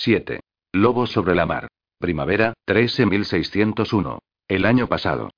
7. Lobo sobre la mar. Primavera, 13601. El año pasado.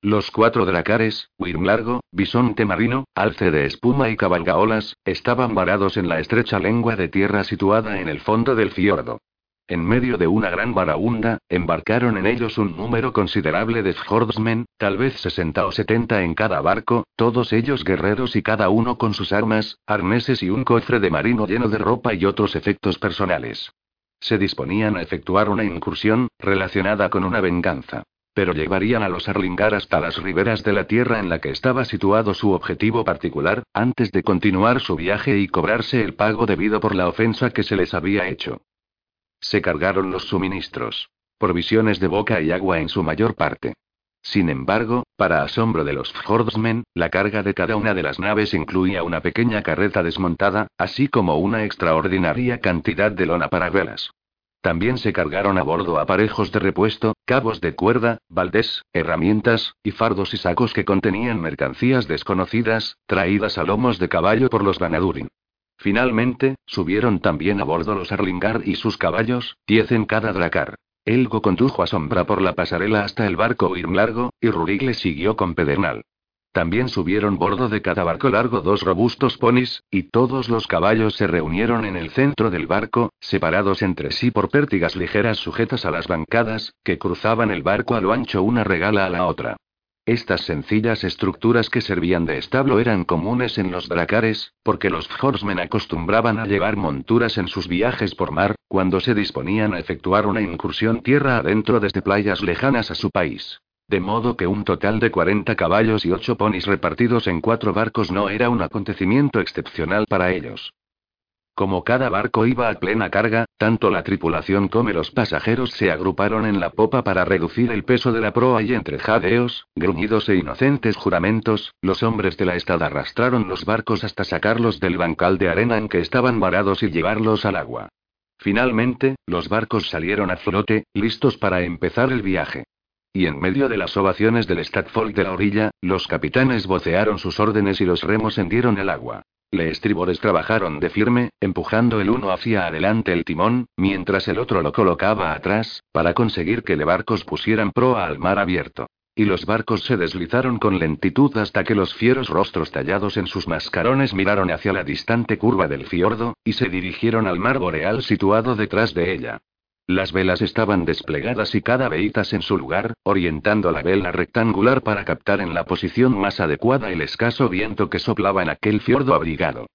Los cuatro dracares, Largo, bisonte marino, alce de espuma y cabalgaolas, estaban varados en la estrecha lengua de tierra situada en el fondo del fiordo. En medio de una gran varaunda, embarcaron en ellos un número considerable de Fjordsmen, tal vez 60 o 70 en cada barco, todos ellos guerreros y cada uno con sus armas, arneses y un cofre de marino lleno de ropa y otros efectos personales. Se disponían a efectuar una incursión, relacionada con una venganza. Pero llevarían a los Arlingar hasta las riberas de la tierra en la que estaba situado su objetivo particular, antes de continuar su viaje y cobrarse el pago debido por la ofensa que se les había hecho. Se cargaron los suministros. Provisiones de boca y agua en su mayor parte. Sin embargo, para asombro de los Fjordsmen, la carga de cada una de las naves incluía una pequeña carreta desmontada, así como una extraordinaria cantidad de lona para velas. También se cargaron a bordo aparejos de repuesto, cabos de cuerda, baldés, herramientas, y fardos y sacos que contenían mercancías desconocidas, traídas a lomos de caballo por los Vanadurin. Finalmente, subieron también a bordo los Arlingar y sus caballos, diez en cada dracar. Elgo condujo a Sombra por la pasarela hasta el barco Largo, y Rurik le siguió con Pedernal. También subieron bordo de cada barco largo dos robustos ponis, y todos los caballos se reunieron en el centro del barco, separados entre sí por pértigas ligeras sujetas a las bancadas, que cruzaban el barco a lo ancho una regala a la otra. Estas sencillas estructuras que servían de establo eran comunes en los dracares, porque los Horsemen acostumbraban a llevar monturas en sus viajes por mar, cuando se disponían a efectuar una incursión tierra adentro desde playas lejanas a su país. De modo que un total de 40 caballos y 8 ponis repartidos en cuatro barcos no era un acontecimiento excepcional para ellos. Como cada barco iba a plena carga, tanto la tripulación como los pasajeros se agruparon en la popa para reducir el peso de la proa y entre jadeos, gruñidos e inocentes juramentos, los hombres de la estada arrastraron los barcos hasta sacarlos del bancal de arena en que estaban varados y llevarlos al agua. Finalmente, los barcos salieron a flote, listos para empezar el viaje. Y en medio de las ovaciones del Stadfold de la orilla, los capitanes vocearon sus órdenes y los remos hendieron el agua. Le estribores trabajaron de firme, empujando el uno hacia adelante el timón, mientras el otro lo colocaba atrás, para conseguir que le barcos pusieran proa al mar abierto. Y los barcos se deslizaron con lentitud hasta que los fieros rostros tallados en sus mascarones miraron hacia la distante curva del fiordo, y se dirigieron al mar boreal situado detrás de ella. Las velas estaban desplegadas y cada veitas en su lugar, orientando la vela rectangular para captar en la posición más adecuada el escaso viento que soplaba en aquel fiordo abrigado.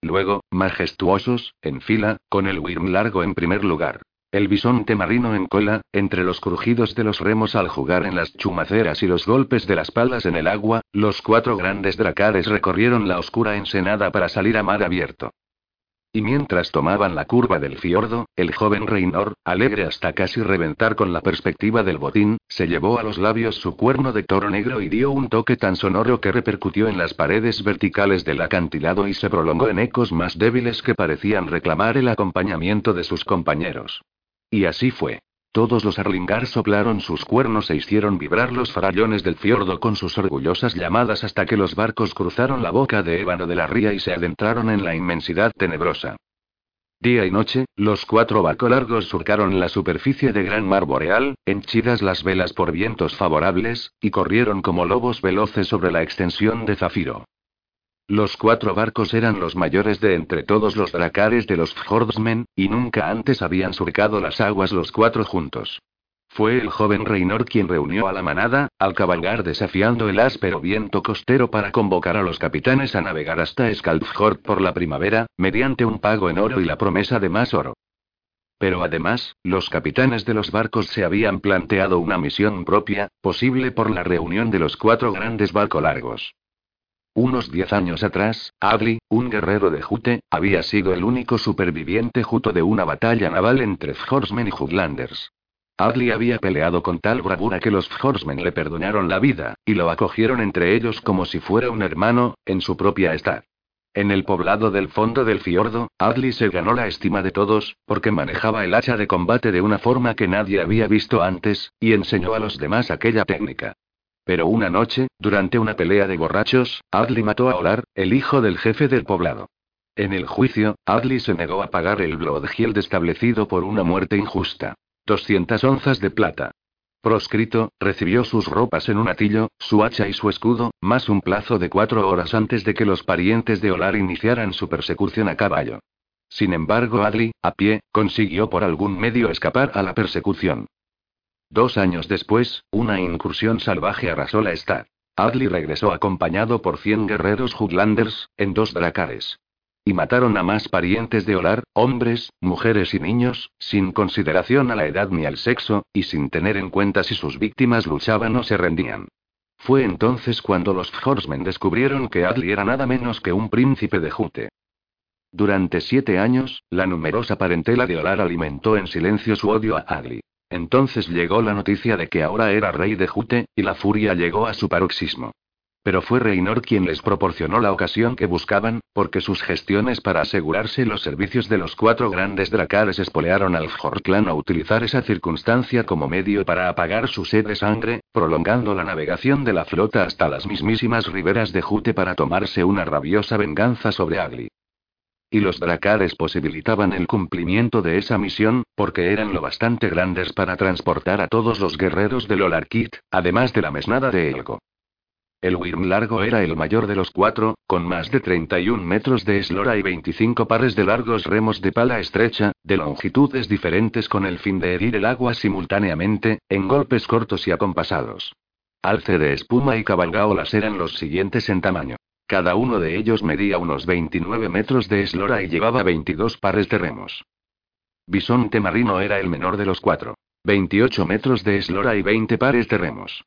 Luego, majestuosos, en fila, con el Wyrm largo en primer lugar. El bisonte marino en cola, entre los crujidos de los remos al jugar en las chumaceras y los golpes de las palas en el agua, los cuatro grandes dracares recorrieron la oscura ensenada para salir a mar abierto. Y mientras tomaban la curva del fiordo, el joven Reynor, alegre hasta casi reventar con la perspectiva del botín, se llevó a los labios su cuerno de toro negro y dio un toque tan sonoro que repercutió en las paredes verticales del acantilado y se prolongó en ecos más débiles que parecían reclamar el acompañamiento de sus compañeros. Y así fue. Todos los Arlingar soplaron sus cuernos e hicieron vibrar los farallones del fiordo con sus orgullosas llamadas hasta que los barcos cruzaron la boca de ébano de la ría y se adentraron en la inmensidad tenebrosa. Día y noche, los cuatro barcos largos surcaron la superficie de gran mar boreal, henchidas las velas por vientos favorables, y corrieron como lobos veloces sobre la extensión de zafiro. Los cuatro barcos eran los mayores de entre todos los dracares de los Fjordsmen, y nunca antes habían surcado las aguas los cuatro juntos. Fue el joven Reynor quien reunió a la manada, al cabalgar desafiando el áspero viento costero para convocar a los capitanes a navegar hasta Skaldfjord por la primavera, mediante un pago en oro y la promesa de más oro. Pero además, los capitanes de los barcos se habían planteado una misión propia, posible por la reunión de los cuatro grandes barcos largos. Unos diez años atrás, Adli, un guerrero de Jute, había sido el único superviviente juto de una batalla naval entre Horsemen y Jutlanders. Adli había peleado con tal bravura que los Horsemen le perdonaron la vida, y lo acogieron entre ellos como si fuera un hermano, en su propia estad. En el poblado del fondo del fiordo, Adli se ganó la estima de todos, porque manejaba el hacha de combate de una forma que nadie había visto antes, y enseñó a los demás aquella técnica. Pero una noche, durante una pelea de borrachos, Adli mató a Olar, el hijo del jefe del poblado. En el juicio, Adli se negó a pagar el Bloodhield establecido por una muerte injusta. 200 onzas de plata. Proscrito, recibió sus ropas en un atillo, su hacha y su escudo, más un plazo de cuatro horas antes de que los parientes de Olar iniciaran su persecución a caballo. Sin embargo, Adli, a pie, consiguió por algún medio escapar a la persecución. Dos años después, una incursión salvaje arrasó la estad. Adli regresó acompañado por cien guerreros Jutlanders, en dos dracares. Y mataron a más parientes de Olar, hombres, mujeres y niños, sin consideración a la edad ni al sexo, y sin tener en cuenta si sus víctimas luchaban o se rendían. Fue entonces cuando los Horsemen descubrieron que Adli era nada menos que un príncipe de Jute. Durante siete años, la numerosa parentela de Olar alimentó en silencio su odio a Adli. Entonces llegó la noticia de que ahora era rey de Jute, y la furia llegó a su paroxismo. Pero fue Reinor quien les proporcionó la ocasión que buscaban, porque sus gestiones para asegurarse los servicios de los cuatro grandes dracares espolearon al Clan a utilizar esa circunstancia como medio para apagar su sed de sangre, prolongando la navegación de la flota hasta las mismísimas riberas de Jute para tomarse una rabiosa venganza sobre Agli. Y los dracares posibilitaban el cumplimiento de esa misión, porque eran lo bastante grandes para transportar a todos los guerreros del Olarkit, además de la mesnada de Elgo. El Wyrm largo era el mayor de los cuatro, con más de 31 metros de eslora y 25 pares de largos remos de pala estrecha, de longitudes diferentes con el fin de herir el agua simultáneamente, en golpes cortos y acompasados. Alce de espuma y cabalgaolas eran los siguientes en tamaño. Cada uno de ellos medía unos 29 metros de eslora y llevaba 22 pares de remos. Bisonte marino era el menor de los cuatro. 28 metros de eslora y 20 pares de remos.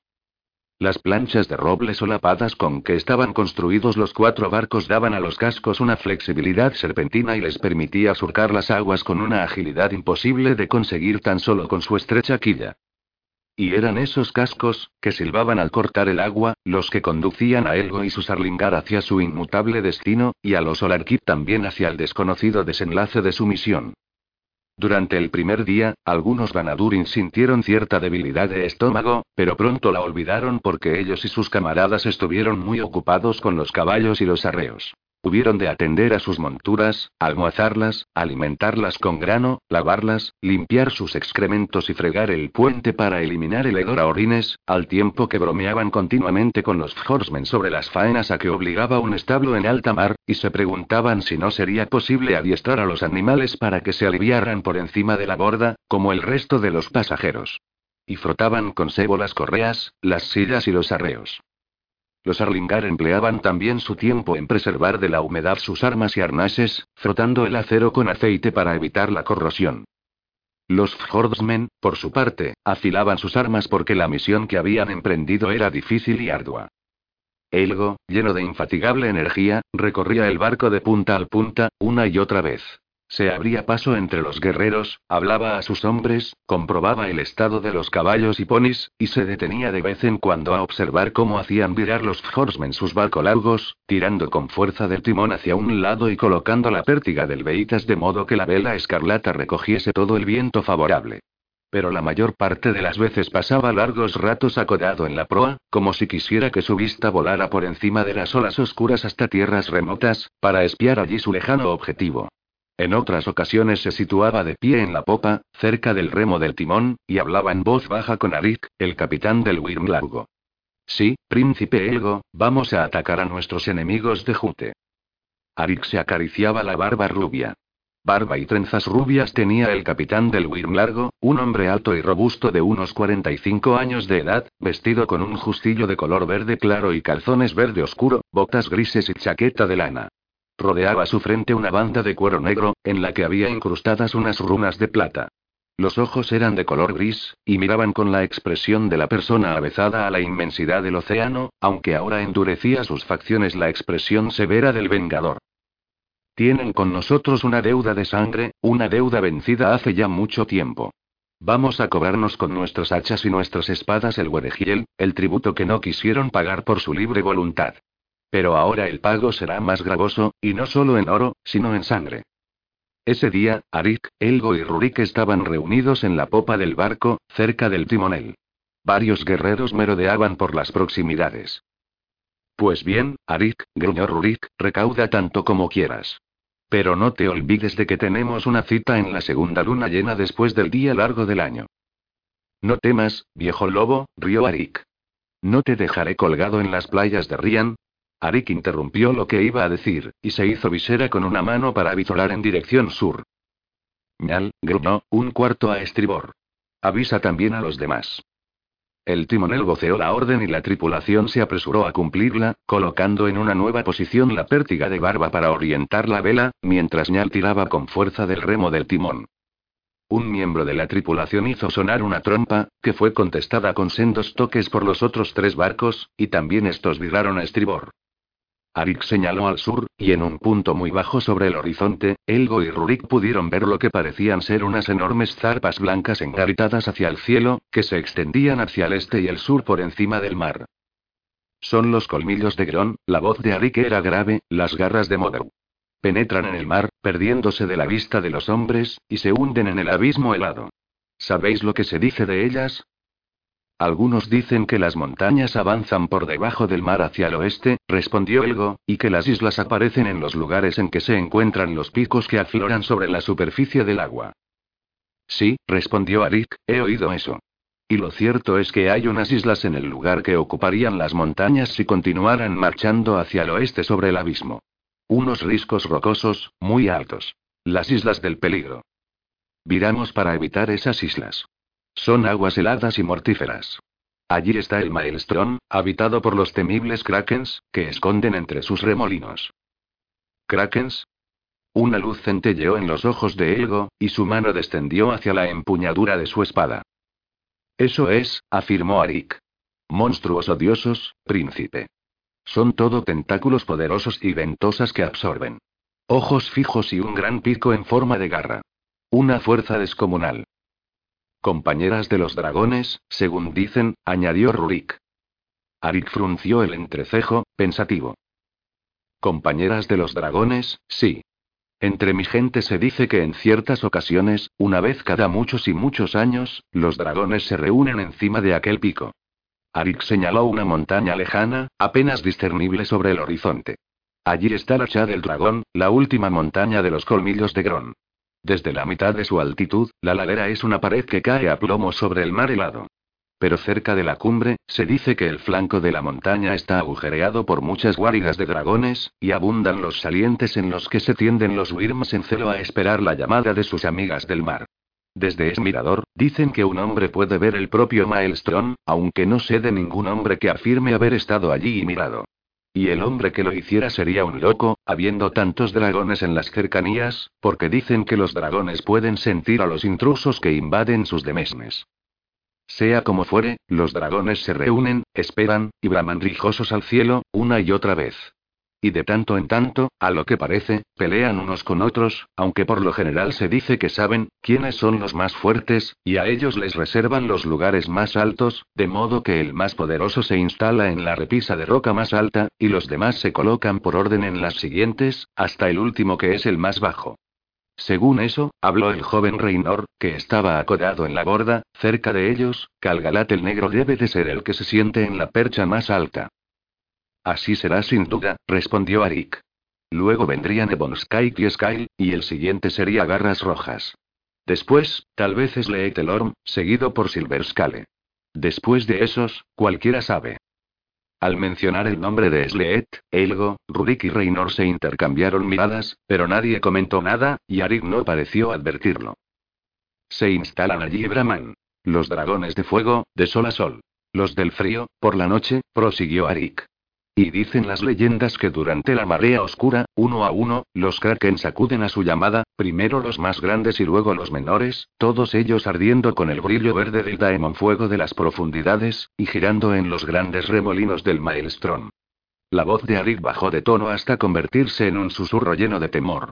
Las planchas de roble solapadas con que estaban construidos los cuatro barcos daban a los cascos una flexibilidad serpentina y les permitía surcar las aguas con una agilidad imposible de conseguir tan solo con su estrecha quilla. Y eran esos cascos, que silbaban al cortar el agua, los que conducían a Elgo y su Sarlingar hacia su inmutable destino, y a los Olarkit también hacia el desconocido desenlace de su misión. Durante el primer día, algunos Vanadurin sintieron cierta debilidad de estómago, pero pronto la olvidaron porque ellos y sus camaradas estuvieron muy ocupados con los caballos y los arreos. Hubieron de atender a sus monturas, almohazarlas, alimentarlas con grano, lavarlas, limpiar sus excrementos y fregar el puente para eliminar el hedor a orines, al tiempo que bromeaban continuamente con los horsemen sobre las faenas a que obligaba un establo en alta mar, y se preguntaban si no sería posible adiestrar a los animales para que se aliviaran por encima de la borda, como el resto de los pasajeros. Y frotaban con sebo las correas, las sillas y los arreos. Los Arlingar empleaban también su tiempo en preservar de la humedad sus armas y arnases, frotando el acero con aceite para evitar la corrosión. Los Fjordsmen, por su parte, afilaban sus armas porque la misión que habían emprendido era difícil y ardua. Elgo, lleno de infatigable energía, recorría el barco de punta al punta, una y otra vez. Se abría paso entre los guerreros, hablaba a sus hombres, comprobaba el estado de los caballos y ponis, y se detenía de vez en cuando a observar cómo hacían virar los horsemen sus barcos largos, tirando con fuerza del timón hacia un lado y colocando la pértiga del veitas de modo que la vela escarlata recogiese todo el viento favorable. Pero la mayor parte de las veces pasaba largos ratos acodado en la proa, como si quisiera que su vista volara por encima de las olas oscuras hasta tierras remotas, para espiar allí su lejano objetivo. En otras ocasiones se situaba de pie en la popa, cerca del remo del timón, y hablaba en voz baja con Arik, el capitán del Wyrm Largo. Sí, príncipe Elgo, vamos a atacar a nuestros enemigos de Jute. Arik se acariciaba la barba rubia. Barba y trenzas rubias tenía el capitán del Wyrm Largo, un hombre alto y robusto de unos 45 años de edad, vestido con un justillo de color verde claro y calzones verde oscuro, botas grises y chaqueta de lana. Rodeaba su frente una banda de cuero negro, en la que había incrustadas unas runas de plata. Los ojos eran de color gris, y miraban con la expresión de la persona avezada a la inmensidad del océano, aunque ahora endurecía sus facciones la expresión severa del vengador. Tienen con nosotros una deuda de sangre, una deuda vencida hace ya mucho tiempo. Vamos a cobrarnos con nuestras hachas y nuestras espadas el Weregiel, el tributo que no quisieron pagar por su libre voluntad. Pero ahora el pago será más gravoso, y no solo en oro, sino en sangre. Ese día, Arik, Elgo y Rurik estaban reunidos en la popa del barco, cerca del timonel. Varios guerreros merodeaban por las proximidades. Pues bien, Arik, gruñó Rurik, recauda tanto como quieras. Pero no te olvides de que tenemos una cita en la segunda luna llena después del día largo del año. No temas, viejo lobo, rió Arik. No te dejaré colgado en las playas de Rian, Arik interrumpió lo que iba a decir, y se hizo visera con una mano para avizolar en dirección sur. Ñal, gruñó, un cuarto a estribor. Avisa también a los demás. El timonel voceó la orden y la tripulación se apresuró a cumplirla, colocando en una nueva posición la pértiga de barba para orientar la vela, mientras Ñal tiraba con fuerza del remo del timón. Un miembro de la tripulación hizo sonar una trompa, que fue contestada con sendos toques por los otros tres barcos, y también estos viraron a estribor. Arik señaló al sur, y en un punto muy bajo sobre el horizonte, Elgo y Rurik pudieron ver lo que parecían ser unas enormes zarpas blancas engaritadas hacia el cielo, que se extendían hacia el este y el sur por encima del mar. Son los colmillos de Gron, la voz de Arik era grave, las garras de Modeu. Penetran en el mar, perdiéndose de la vista de los hombres, y se hunden en el abismo helado. ¿Sabéis lo que se dice de ellas? Algunos dicen que las montañas avanzan por debajo del mar hacia el oeste, respondió Elgo, y que las islas aparecen en los lugares en que se encuentran los picos que afloran sobre la superficie del agua. Sí, respondió Arik, he oído eso. Y lo cierto es que hay unas islas en el lugar que ocuparían las montañas si continuaran marchando hacia el oeste sobre el abismo. Unos riscos rocosos, muy altos. Las islas del peligro. Viramos para evitar esas islas. Son aguas heladas y mortíferas. Allí está el Maelstrom, habitado por los temibles krakens, que esconden entre sus remolinos. ¿Krakens? Una luz centelleó en los ojos de Elgo, y su mano descendió hacia la empuñadura de su espada. Eso es, afirmó Arik. Monstruos odiosos, príncipe. Son todo tentáculos poderosos y ventosas que absorben. Ojos fijos y un gran pico en forma de garra. Una fuerza descomunal. Compañeras de los dragones, según dicen, añadió Rurik. Arik frunció el entrecejo, pensativo. Compañeras de los dragones, sí. Entre mi gente se dice que en ciertas ocasiones, una vez cada muchos y muchos años, los dragones se reúnen encima de aquel pico. Arik señaló una montaña lejana, apenas discernible sobre el horizonte. Allí está la Cha del Dragón, la última montaña de los colmillos de Gron. Desde la mitad de su altitud, la ladera es una pared que cae a plomo sobre el mar helado. Pero cerca de la cumbre, se dice que el flanco de la montaña está agujereado por muchas guaridas de dragones, y abundan los salientes en los que se tienden los Wyrms en celo a esperar la llamada de sus amigas del mar. Desde ese mirador, dicen que un hombre puede ver el propio Maelstrom, aunque no sé de ningún hombre que afirme haber estado allí y mirado. Y el hombre que lo hiciera sería un loco, habiendo tantos dragones en las cercanías, porque dicen que los dragones pueden sentir a los intrusos que invaden sus demesnes. Sea como fuere, los dragones se reúnen, esperan, y braman rijosos al cielo, una y otra vez. Y de tanto en tanto, a lo que parece, pelean unos con otros, aunque por lo general se dice que saben quiénes son los más fuertes, y a ellos les reservan los lugares más altos, de modo que el más poderoso se instala en la repisa de roca más alta, y los demás se colocan por orden en las siguientes, hasta el último que es el más bajo. Según eso, habló el joven Reynor, que estaba acodado en la borda, cerca de ellos, Calgalat el negro debe de ser el que se siente en la percha más alta. Así será sin duda, respondió Arik. Luego vendrían Ebonsky y Skyle, y el siguiente sería Garras Rojas. Después, tal vez es Leetelorm, seguido por Silverskale. Después de esos, cualquiera sabe. Al mencionar el nombre de Sleet, Elgo, Rurik y Reynor se intercambiaron miradas, pero nadie comentó nada, y Arik no pareció advertirlo. Se instalan allí Brahman. Los dragones de fuego, de sol a sol. Los del frío, por la noche, prosiguió Arik. Y dicen las leyendas que durante la marea oscura, uno a uno, los kraken sacuden a su llamada, primero los más grandes y luego los menores, todos ellos ardiendo con el brillo verde del daemon fuego de las profundidades, y girando en los grandes remolinos del maelstrom. La voz de Arik bajó de tono hasta convertirse en un susurro lleno de temor.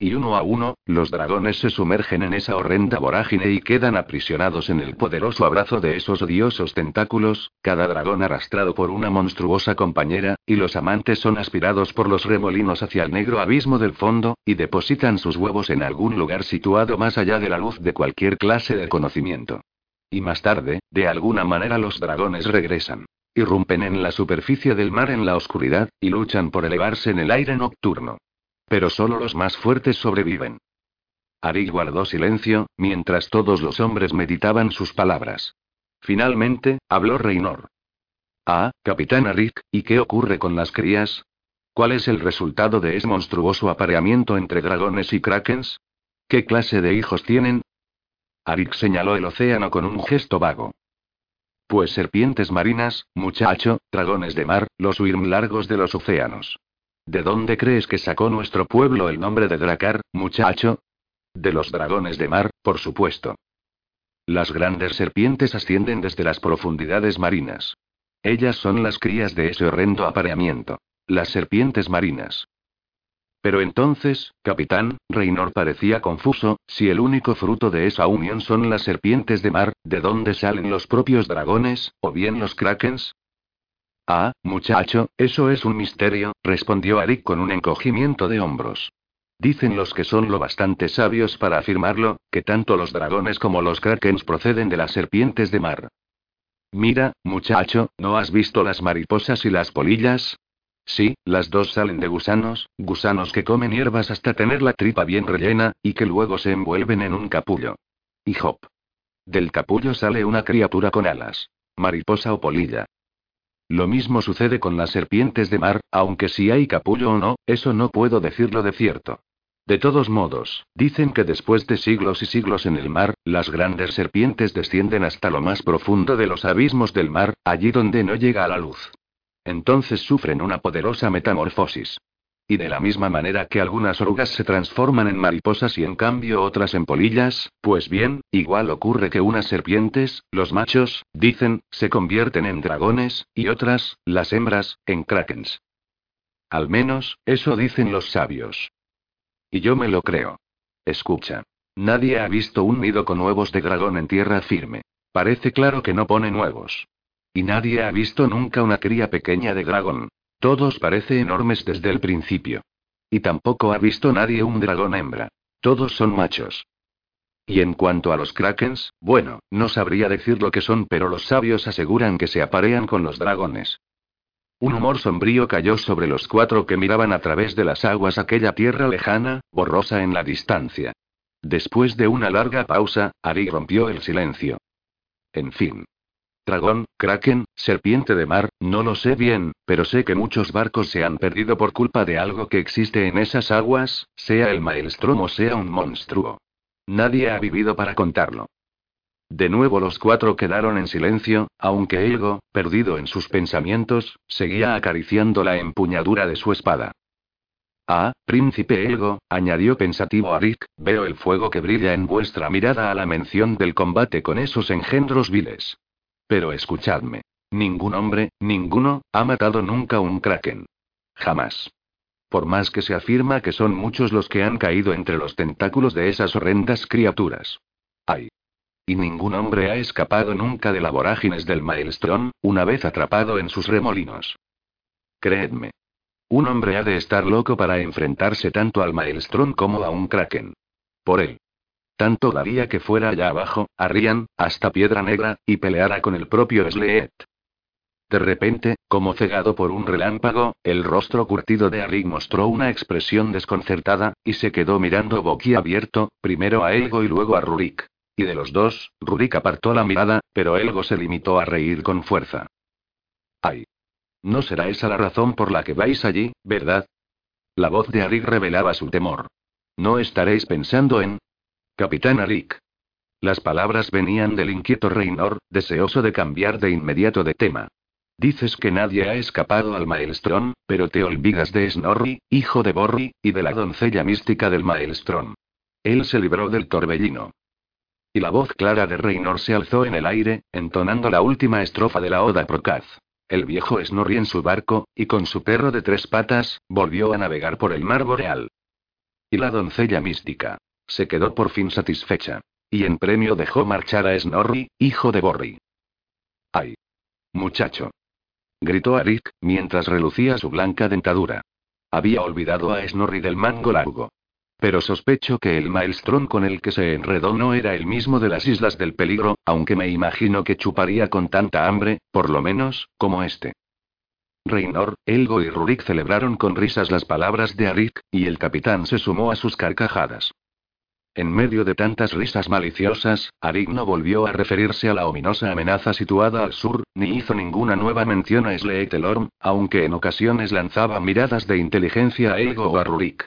Y uno a uno, los dragones se sumergen en esa horrenda vorágine y quedan aprisionados en el poderoso abrazo de esos odiosos tentáculos, cada dragón arrastrado por una monstruosa compañera, y los amantes son aspirados por los remolinos hacia el negro abismo del fondo, y depositan sus huevos en algún lugar situado más allá de la luz de cualquier clase de conocimiento. Y más tarde, de alguna manera los dragones regresan. Irrumpen en la superficie del mar en la oscuridad, y luchan por elevarse en el aire nocturno. Pero solo los más fuertes sobreviven. Arik guardó silencio, mientras todos los hombres meditaban sus palabras. Finalmente, habló Reynor. Ah, capitán Arik, ¿y qué ocurre con las crías? ¿Cuál es el resultado de ese monstruoso apareamiento entre dragones y krakens? ¿Qué clase de hijos tienen? Arik señaló el océano con un gesto vago. Pues serpientes marinas, muchacho, dragones de mar, los largos de los océanos. ¿De dónde crees que sacó nuestro pueblo el nombre de Dracar, muchacho? De los dragones de mar, por supuesto. Las grandes serpientes ascienden desde las profundidades marinas. Ellas son las crías de ese horrendo apareamiento. Las serpientes marinas. Pero entonces, capitán, Reynor parecía confuso, si el único fruto de esa unión son las serpientes de mar, ¿de dónde salen los propios dragones, o bien los krakens? Ah, muchacho, eso es un misterio, respondió Arik con un encogimiento de hombros. Dicen los que son lo bastante sabios para afirmarlo, que tanto los dragones como los krakens proceden de las serpientes de mar. Mira, muchacho, ¿no has visto las mariposas y las polillas? Sí, las dos salen de gusanos, gusanos que comen hierbas hasta tener la tripa bien rellena, y que luego se envuelven en un capullo. Y hop. Del capullo sale una criatura con alas. Mariposa o polilla. Lo mismo sucede con las serpientes de mar, aunque si hay capullo o no, eso no puedo decirlo de cierto. De todos modos, dicen que después de siglos y siglos en el mar, las grandes serpientes descienden hasta lo más profundo de los abismos del mar, allí donde no llega a la luz. Entonces sufren una poderosa metamorfosis. Y de la misma manera que algunas orugas se transforman en mariposas y en cambio otras en polillas, pues bien, igual ocurre que unas serpientes, los machos, dicen, se convierten en dragones, y otras, las hembras, en krakens. Al menos, eso dicen los sabios. Y yo me lo creo. Escucha. Nadie ha visto un nido con huevos de dragón en tierra firme. Parece claro que no pone huevos. Y nadie ha visto nunca una cría pequeña de dragón. Todos parecen enormes desde el principio. Y tampoco ha visto nadie un dragón hembra. Todos son machos. Y en cuanto a los krakens, bueno, no sabría decir lo que son, pero los sabios aseguran que se aparean con los dragones. Un humor sombrío cayó sobre los cuatro que miraban a través de las aguas aquella tierra lejana, borrosa en la distancia. Después de una larga pausa, Ari rompió el silencio. En fin. Dragón, kraken, serpiente de mar, no lo sé bien, pero sé que muchos barcos se han perdido por culpa de algo que existe en esas aguas, sea el maelstrom o sea un monstruo. Nadie ha vivido para contarlo. De nuevo los cuatro quedaron en silencio, aunque Elgo, perdido en sus pensamientos, seguía acariciando la empuñadura de su espada. Ah, príncipe Elgo, añadió pensativo a Rick, veo el fuego que brilla en vuestra mirada a la mención del combate con esos engendros viles. Pero escuchadme. Ningún hombre, ninguno, ha matado nunca un kraken. Jamás. Por más que se afirma que son muchos los que han caído entre los tentáculos de esas horrendas criaturas. Ay. Y ningún hombre ha escapado nunca de las vorágines del Maelstrom, una vez atrapado en sus remolinos. Creedme. Un hombre ha de estar loco para enfrentarse tanto al Maelstrom como a un kraken. Por él. Tanto daría que fuera allá abajo, a hasta Piedra Negra, y peleara con el propio Sleet. De repente, como cegado por un relámpago, el rostro curtido de Arik mostró una expresión desconcertada, y se quedó mirando boquiabierto, primero a Elgo y luego a Rurik. Y de los dos, Rurik apartó la mirada, pero Elgo se limitó a reír con fuerza. ¡Ay! No será esa la razón por la que vais allí, ¿verdad? La voz de Arik revelaba su temor. No estaréis pensando en, Capitán Arik. Las palabras venían del inquieto Reynor, deseoso de cambiar de inmediato de tema. Dices que nadie ha escapado al Maelstrom, pero te olvidas de Snorri, hijo de Borri, y de la doncella mística del Maelstrom. Él se libró del torbellino. Y la voz clara de Reynor se alzó en el aire, entonando la última estrofa de la Oda Procaz. El viejo Snorri en su barco, y con su perro de tres patas, volvió a navegar por el mar boreal. Y la doncella mística. Se quedó por fin satisfecha. Y en premio dejó marchar a Snorri, hijo de Borri. ¡Ay! Muchacho. Gritó Arik, mientras relucía su blanca dentadura. Había olvidado a Snorri del mango largo. Pero sospecho que el maelstrom con el que se enredó no era el mismo de las Islas del Peligro, aunque me imagino que chuparía con tanta hambre, por lo menos, como este. Reynor, Elgo y Rurik celebraron con risas las palabras de Arik, y el capitán se sumó a sus carcajadas. En medio de tantas risas maliciosas, Arik no volvió a referirse a la ominosa amenaza situada al sur, ni hizo ninguna nueva mención a Sleetelorm, aunque en ocasiones lanzaba miradas de inteligencia a Elgo o a Rurik.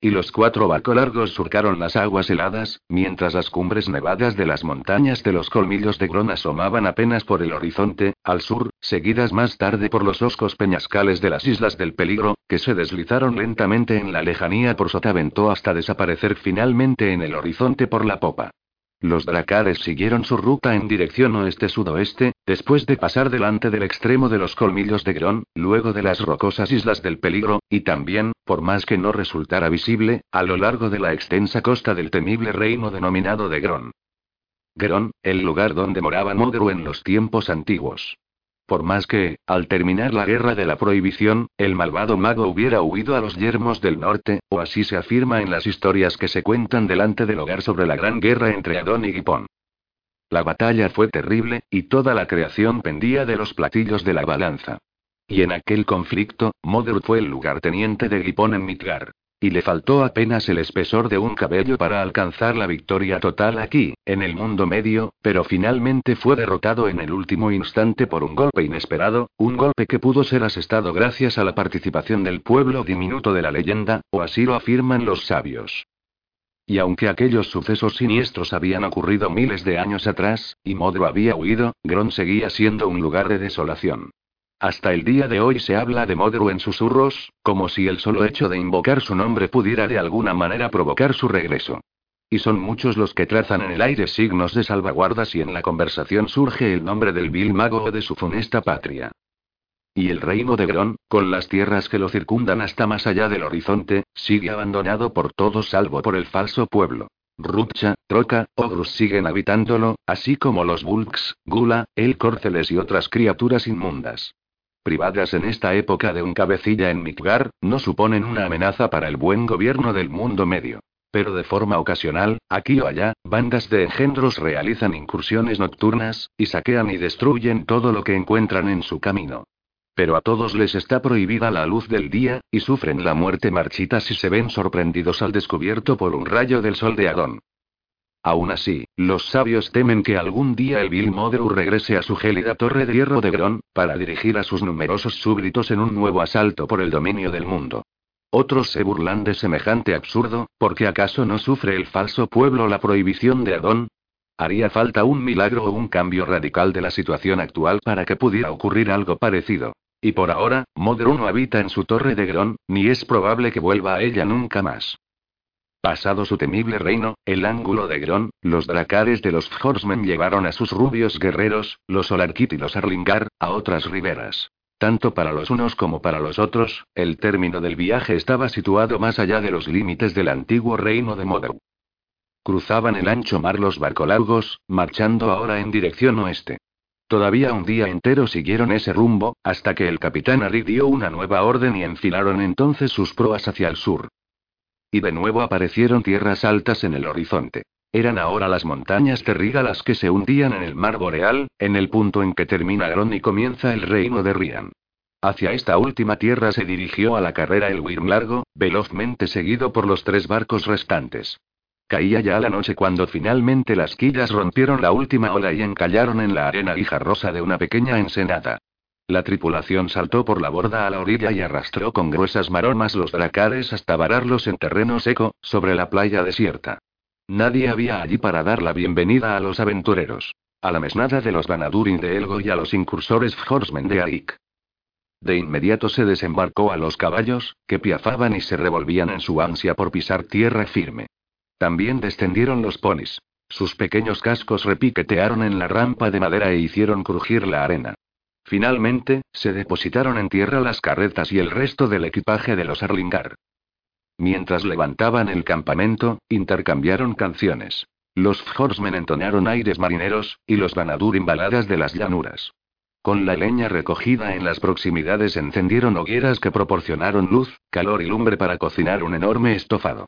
Y los cuatro largos surcaron las aguas heladas, mientras las cumbres nevadas de las montañas de los colmillos de Gron asomaban apenas por el horizonte, al sur, seguidas más tarde por los oscos peñascales de las Islas del Peligro, que se deslizaron lentamente en la lejanía por Sotavento hasta desaparecer finalmente en el horizonte por la popa. Los dracares siguieron su ruta en dirección oeste-sudoeste, después de pasar delante del extremo de los colmillos de Gron, luego de las rocosas islas del peligro, y también, por más que no resultara visible, a lo largo de la extensa costa del temible reino denominado de Gron. Gron, el lugar donde moraba Modru en los tiempos antiguos. Por más que, al terminar la guerra de la prohibición, el malvado mago hubiera huido a los yermos del norte, o así se afirma en las historias que se cuentan delante del hogar sobre la gran guerra entre Adón y Gipón. La batalla fue terrible, y toda la creación pendía de los platillos de la balanza. Y en aquel conflicto, Modru fue el lugarteniente de Gipón en Midgar. Y le faltó apenas el espesor de un cabello para alcanzar la victoria total aquí, en el mundo medio, pero finalmente fue derrotado en el último instante por un golpe inesperado, un golpe que pudo ser asestado gracias a la participación del pueblo diminuto de la leyenda, o así lo afirman los sabios. Y aunque aquellos sucesos siniestros habían ocurrido miles de años atrás, y Modro había huido, Gron seguía siendo un lugar de desolación. Hasta el día de hoy se habla de Modru en susurros, como si el solo hecho de invocar su nombre pudiera de alguna manera provocar su regreso. Y son muchos los que trazan en el aire signos de salvaguarda si en la conversación surge el nombre del vil mago o de su funesta patria. Y el reino de Gron, con las tierras que lo circundan hasta más allá del horizonte, sigue abandonado por todos salvo por el falso pueblo. Rutcha, Troca, Ogrus siguen habitándolo, así como los Bulks, Gula, El Córceles y otras criaturas inmundas privadas en esta época de un cabecilla en Midgar, no suponen una amenaza para el buen gobierno del mundo medio. Pero de forma ocasional, aquí o allá, bandas de engendros realizan incursiones nocturnas, y saquean y destruyen todo lo que encuentran en su camino. Pero a todos les está prohibida la luz del día, y sufren la muerte marchita si se ven sorprendidos al descubierto por un rayo del sol de Adón. Aún así, los sabios temen que algún día el Vil Modru regrese a su gélida torre de hierro de Gron, para dirigir a sus numerosos súbditos en un nuevo asalto por el dominio del mundo. Otros se burlan de semejante absurdo, porque acaso no sufre el falso pueblo la prohibición de Adón? Haría falta un milagro o un cambio radical de la situación actual para que pudiera ocurrir algo parecido. Y por ahora, Modru no habita en su torre de Gron, ni es probable que vuelva a ella nunca más. Pasado su temible reino, el ángulo de Gron, los dracares de los Horsemen llevaron a sus rubios guerreros, los Olarkit y los Arlingar, a otras riberas. Tanto para los unos como para los otros, el término del viaje estaba situado más allá de los límites del antiguo reino de Modern. Cruzaban el ancho mar los barcolargos, marchando ahora en dirección oeste. Todavía un día entero siguieron ese rumbo, hasta que el capitán Arik dio una nueva orden y enfilaron entonces sus proas hacia el sur. Y de nuevo aparecieron tierras altas en el horizonte. Eran ahora las montañas de que se hundían en el mar boreal, en el punto en que termina Gron y comienza el reino de Rian. Hacia esta última tierra se dirigió a la carrera el Wyrm largo, velozmente seguido por los tres barcos restantes. Caía ya la noche cuando finalmente las quillas rompieron la última ola y encallaron en la arena rosa de una pequeña ensenada. La tripulación saltó por la borda a la orilla y arrastró con gruesas maromas los dracares hasta vararlos en terreno seco, sobre la playa desierta. Nadie había allí para dar la bienvenida a los aventureros. a la mesnada de los Banadurin de Elgo y a los incursores Horsemen de Arik. De inmediato se desembarcó a los caballos, que piafaban y se revolvían en su ansia por pisar tierra firme. También descendieron los ponis. Sus pequeños cascos repiquetearon en la rampa de madera e hicieron crujir la arena. Finalmente, se depositaron en tierra las carretas y el resto del equipaje de los Arlingar. Mientras levantaban el campamento, intercambiaron canciones. Los Horsemen entonaron aires marineros, y los Banadurin baladas de las llanuras. Con la leña recogida en las proximidades encendieron hogueras que proporcionaron luz, calor y lumbre para cocinar un enorme estofado.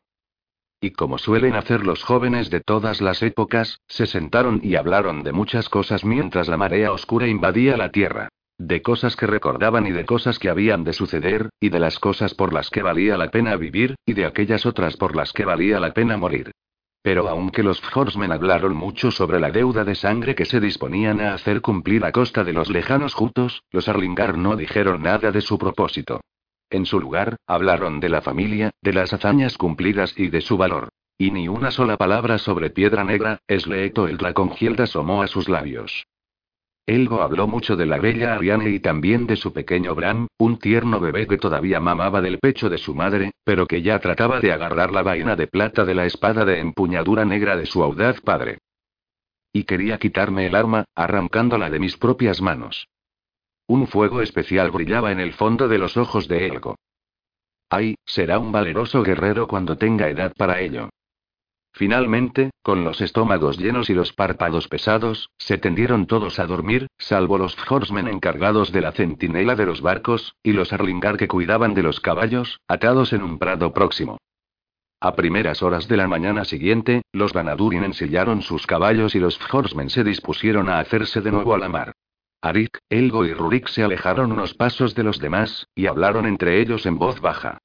Y como suelen hacer los jóvenes de todas las épocas, se sentaron y hablaron de muchas cosas mientras la marea oscura invadía la tierra. De cosas que recordaban y de cosas que habían de suceder, y de las cosas por las que valía la pena vivir, y de aquellas otras por las que valía la pena morir. Pero aunque los Horsemen hablaron mucho sobre la deuda de sangre que se disponían a hacer cumplir a costa de los lejanos Jutos, los Arlingar no dijeron nada de su propósito. En su lugar, hablaron de la familia, de las hazañas cumplidas y de su valor. Y ni una sola palabra sobre Piedra Negra, Sleeto el Dracongield asomó a sus labios. Elgo habló mucho de la bella Ariane y también de su pequeño Bran, un tierno bebé que todavía mamaba del pecho de su madre, pero que ya trataba de agarrar la vaina de plata de la espada de empuñadura negra de su audaz padre. Y quería quitarme el arma, arrancándola de mis propias manos. Un fuego especial brillaba en el fondo de los ojos de Elgo. Ay, será un valeroso guerrero cuando tenga edad para ello. Finalmente, con los estómagos llenos y los párpados pesados, se tendieron todos a dormir, salvo los horsemen encargados de la centinela de los barcos, y los arlingar que cuidaban de los caballos, atados en un prado próximo. A primeras horas de la mañana siguiente, los Banadurin ensillaron sus caballos y los horsemen se dispusieron a hacerse de nuevo a la mar. Arik, Elgo y Rurik se alejaron unos pasos de los demás, y hablaron entre ellos en voz baja.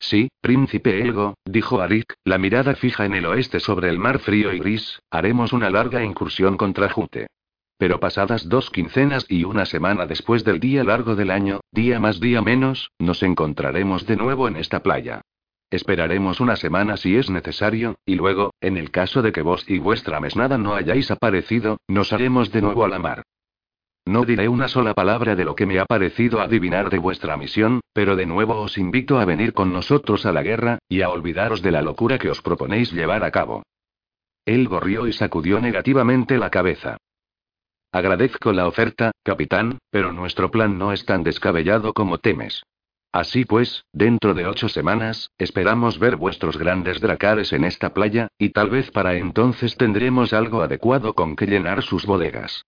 Sí, príncipe Elgo, dijo Arik, la mirada fija en el oeste sobre el mar frío y gris, haremos una larga incursión contra Jute. Pero pasadas dos quincenas y una semana después del día largo del año, día más día menos, nos encontraremos de nuevo en esta playa. Esperaremos una semana si es necesario, y luego, en el caso de que vos y vuestra mesnada no hayáis aparecido, nos haremos de nuevo a la mar. No diré una sola palabra de lo que me ha parecido adivinar de vuestra misión, pero de nuevo os invito a venir con nosotros a la guerra, y a olvidaros de la locura que os proponéis llevar a cabo. Él gorrió y sacudió negativamente la cabeza. Agradezco la oferta, capitán, pero nuestro plan no es tan descabellado como temes. Así pues, dentro de ocho semanas, esperamos ver vuestros grandes dracares en esta playa, y tal vez para entonces tendremos algo adecuado con que llenar sus bodegas.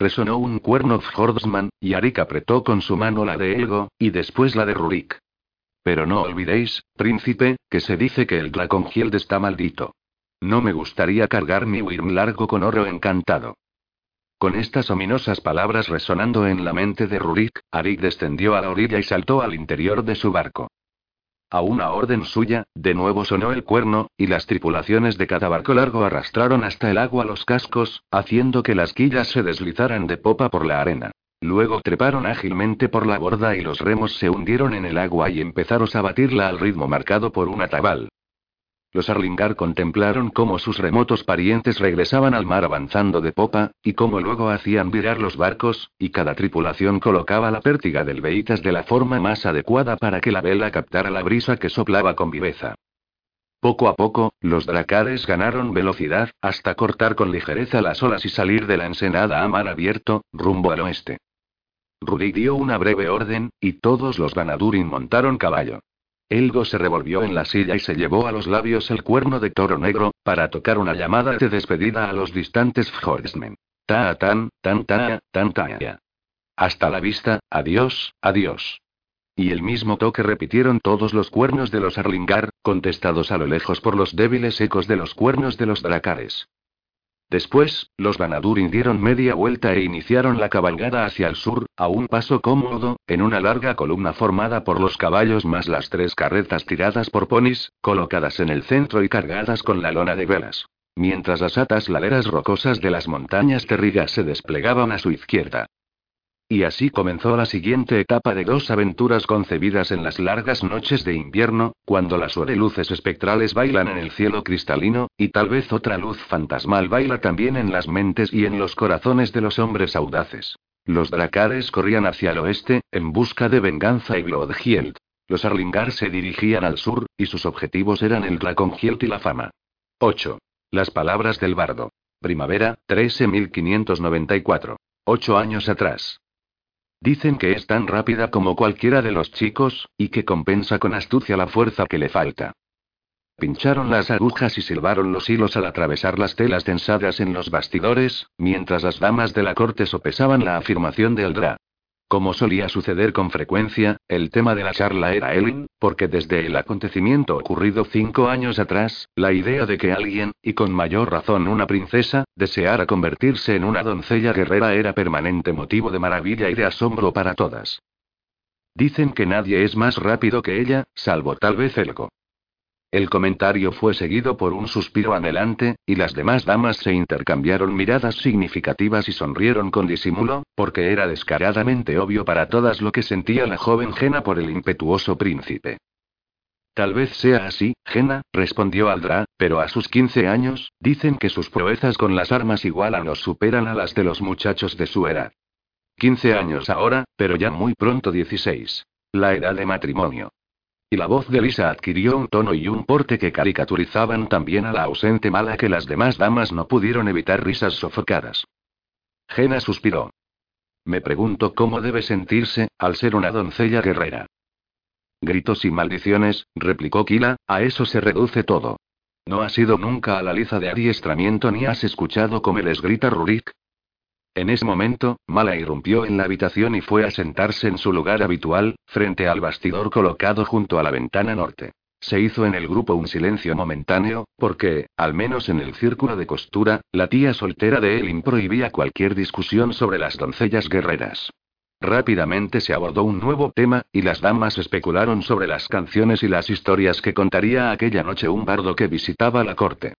Resonó un cuerno Hordsman, y Arik apretó con su mano la de Elgo, y después la de Rurik. Pero no olvidéis, príncipe, que se dice que el Dracongield está maldito. No me gustaría cargar mi Wyrm largo con oro encantado. Con estas ominosas palabras resonando en la mente de Rurik, Arik descendió a la orilla y saltó al interior de su barco. A una orden suya, de nuevo sonó el cuerno, y las tripulaciones de cada barco largo arrastraron hasta el agua los cascos, haciendo que las quillas se deslizaran de popa por la arena. Luego treparon ágilmente por la borda y los remos se hundieron en el agua y empezaron a batirla al ritmo marcado por un atabal. Los Arlingar contemplaron cómo sus remotos parientes regresaban al mar avanzando de popa, y cómo luego hacían virar los barcos, y cada tripulación colocaba la pértiga del veitas de la forma más adecuada para que la vela captara la brisa que soplaba con viveza. Poco a poco, los dracares ganaron velocidad, hasta cortar con ligereza las olas y salir de la ensenada a mar abierto, rumbo al oeste. Rudy dio una breve orden, y todos los Banadurin montaron caballo. Elgo se revolvió en la silla y se llevó a los labios el cuerno de toro negro, para tocar una llamada de despedida a los distantes Horsemen. Ta tan, tan ta, tan ta. Hasta la vista, adiós, adiós. Y el mismo toque repitieron todos los cuernos de los Arlingar, contestados a lo lejos por los débiles ecos de los cuernos de los Dracares. Después, los Banadurin dieron media vuelta e iniciaron la cabalgada hacia el sur, a un paso cómodo, en una larga columna formada por los caballos más las tres carretas tiradas por ponis, colocadas en el centro y cargadas con la lona de velas. Mientras las atas laderas rocosas de las montañas terrigas se desplegaban a su izquierda. Y así comenzó la siguiente etapa de dos aventuras concebidas en las largas noches de invierno, cuando las luces espectrales bailan en el cielo cristalino, y tal vez otra luz fantasmal baila también en las mentes y en los corazones de los hombres audaces. Los dracares corrían hacia el oeste, en busca de venganza y Blodhield. Los Arlingar se dirigían al sur, y sus objetivos eran el Draconhield y la fama. 8. Las palabras del bardo. Primavera, 13.594. Ocho años atrás. Dicen que es tan rápida como cualquiera de los chicos, y que compensa con astucia la fuerza que le falta. Pincharon las agujas y silbaron los hilos al atravesar las telas tensadas en los bastidores, mientras las damas de la corte sopesaban la afirmación de Eldra. Como solía suceder con frecuencia, el tema de la charla era Ellen, porque desde el acontecimiento ocurrido cinco años atrás, la idea de que alguien, y con mayor razón una princesa, deseara convertirse en una doncella guerrera era permanente motivo de maravilla y de asombro para todas. Dicen que nadie es más rápido que ella, salvo tal vez Elgo. El comentario fue seguido por un suspiro anhelante, y las demás damas se intercambiaron miradas significativas y sonrieron con disimulo, porque era descaradamente obvio para todas lo que sentía la joven Jena por el impetuoso príncipe. Tal vez sea así, Jena, respondió Aldra, pero a sus 15 años, dicen que sus proezas con las armas igualan o superan a las de los muchachos de su edad. 15 años ahora, pero ya muy pronto 16. La edad de matrimonio. Y la voz de Lisa adquirió un tono y un porte que caricaturizaban también a la ausente mala que las demás damas no pudieron evitar risas sofocadas. Jena suspiró. Me pregunto cómo debe sentirse, al ser una doncella guerrera. Gritos y maldiciones, replicó Kila, a eso se reduce todo. ¿No has ido nunca a la liza de adiestramiento ni has escuchado cómo les grita Rurik? En ese momento, Mala irrumpió en la habitación y fue a sentarse en su lugar habitual, frente al bastidor colocado junto a la ventana norte. Se hizo en el grupo un silencio momentáneo, porque, al menos en el círculo de costura, la tía soltera de Elin prohibía cualquier discusión sobre las doncellas guerreras. Rápidamente se abordó un nuevo tema, y las damas especularon sobre las canciones y las historias que contaría aquella noche un bardo que visitaba la corte.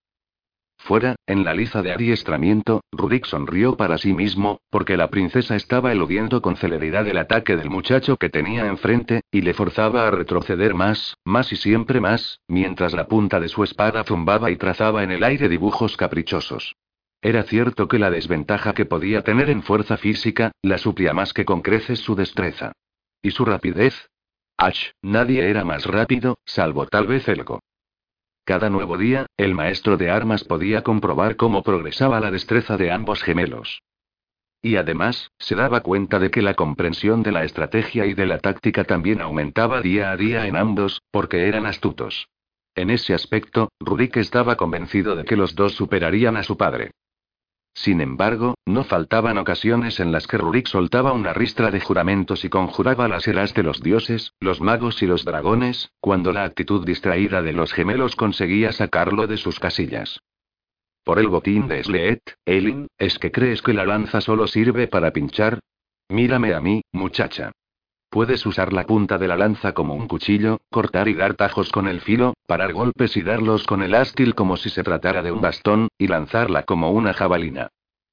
Fuera, en la liza de adiestramiento, Rudik sonrió para sí mismo, porque la princesa estaba eludiendo con celeridad el ataque del muchacho que tenía enfrente, y le forzaba a retroceder más, más y siempre más, mientras la punta de su espada zumbaba y trazaba en el aire dibujos caprichosos. Era cierto que la desventaja que podía tener en fuerza física, la suplía más que con creces su destreza. ¿Y su rapidez? Ach, nadie era más rápido, salvo tal vez Elgo. Cada nuevo día, el maestro de armas podía comprobar cómo progresaba la destreza de ambos gemelos. Y además, se daba cuenta de que la comprensión de la estrategia y de la táctica también aumentaba día a día en ambos, porque eran astutos. En ese aspecto, Rudik estaba convencido de que los dos superarían a su padre. Sin embargo, no faltaban ocasiones en las que Rurik soltaba una ristra de juramentos y conjuraba las eras de los dioses, los magos y los dragones, cuando la actitud distraída de los gemelos conseguía sacarlo de sus casillas. Por el botín de Sleet, Elin, ¿es que crees que la lanza solo sirve para pinchar? Mírame a mí, muchacha. Puedes usar la punta de la lanza como un cuchillo, cortar y dar tajos con el filo, parar golpes y darlos con el ástil como si se tratara de un bastón, y lanzarla como una jabalina.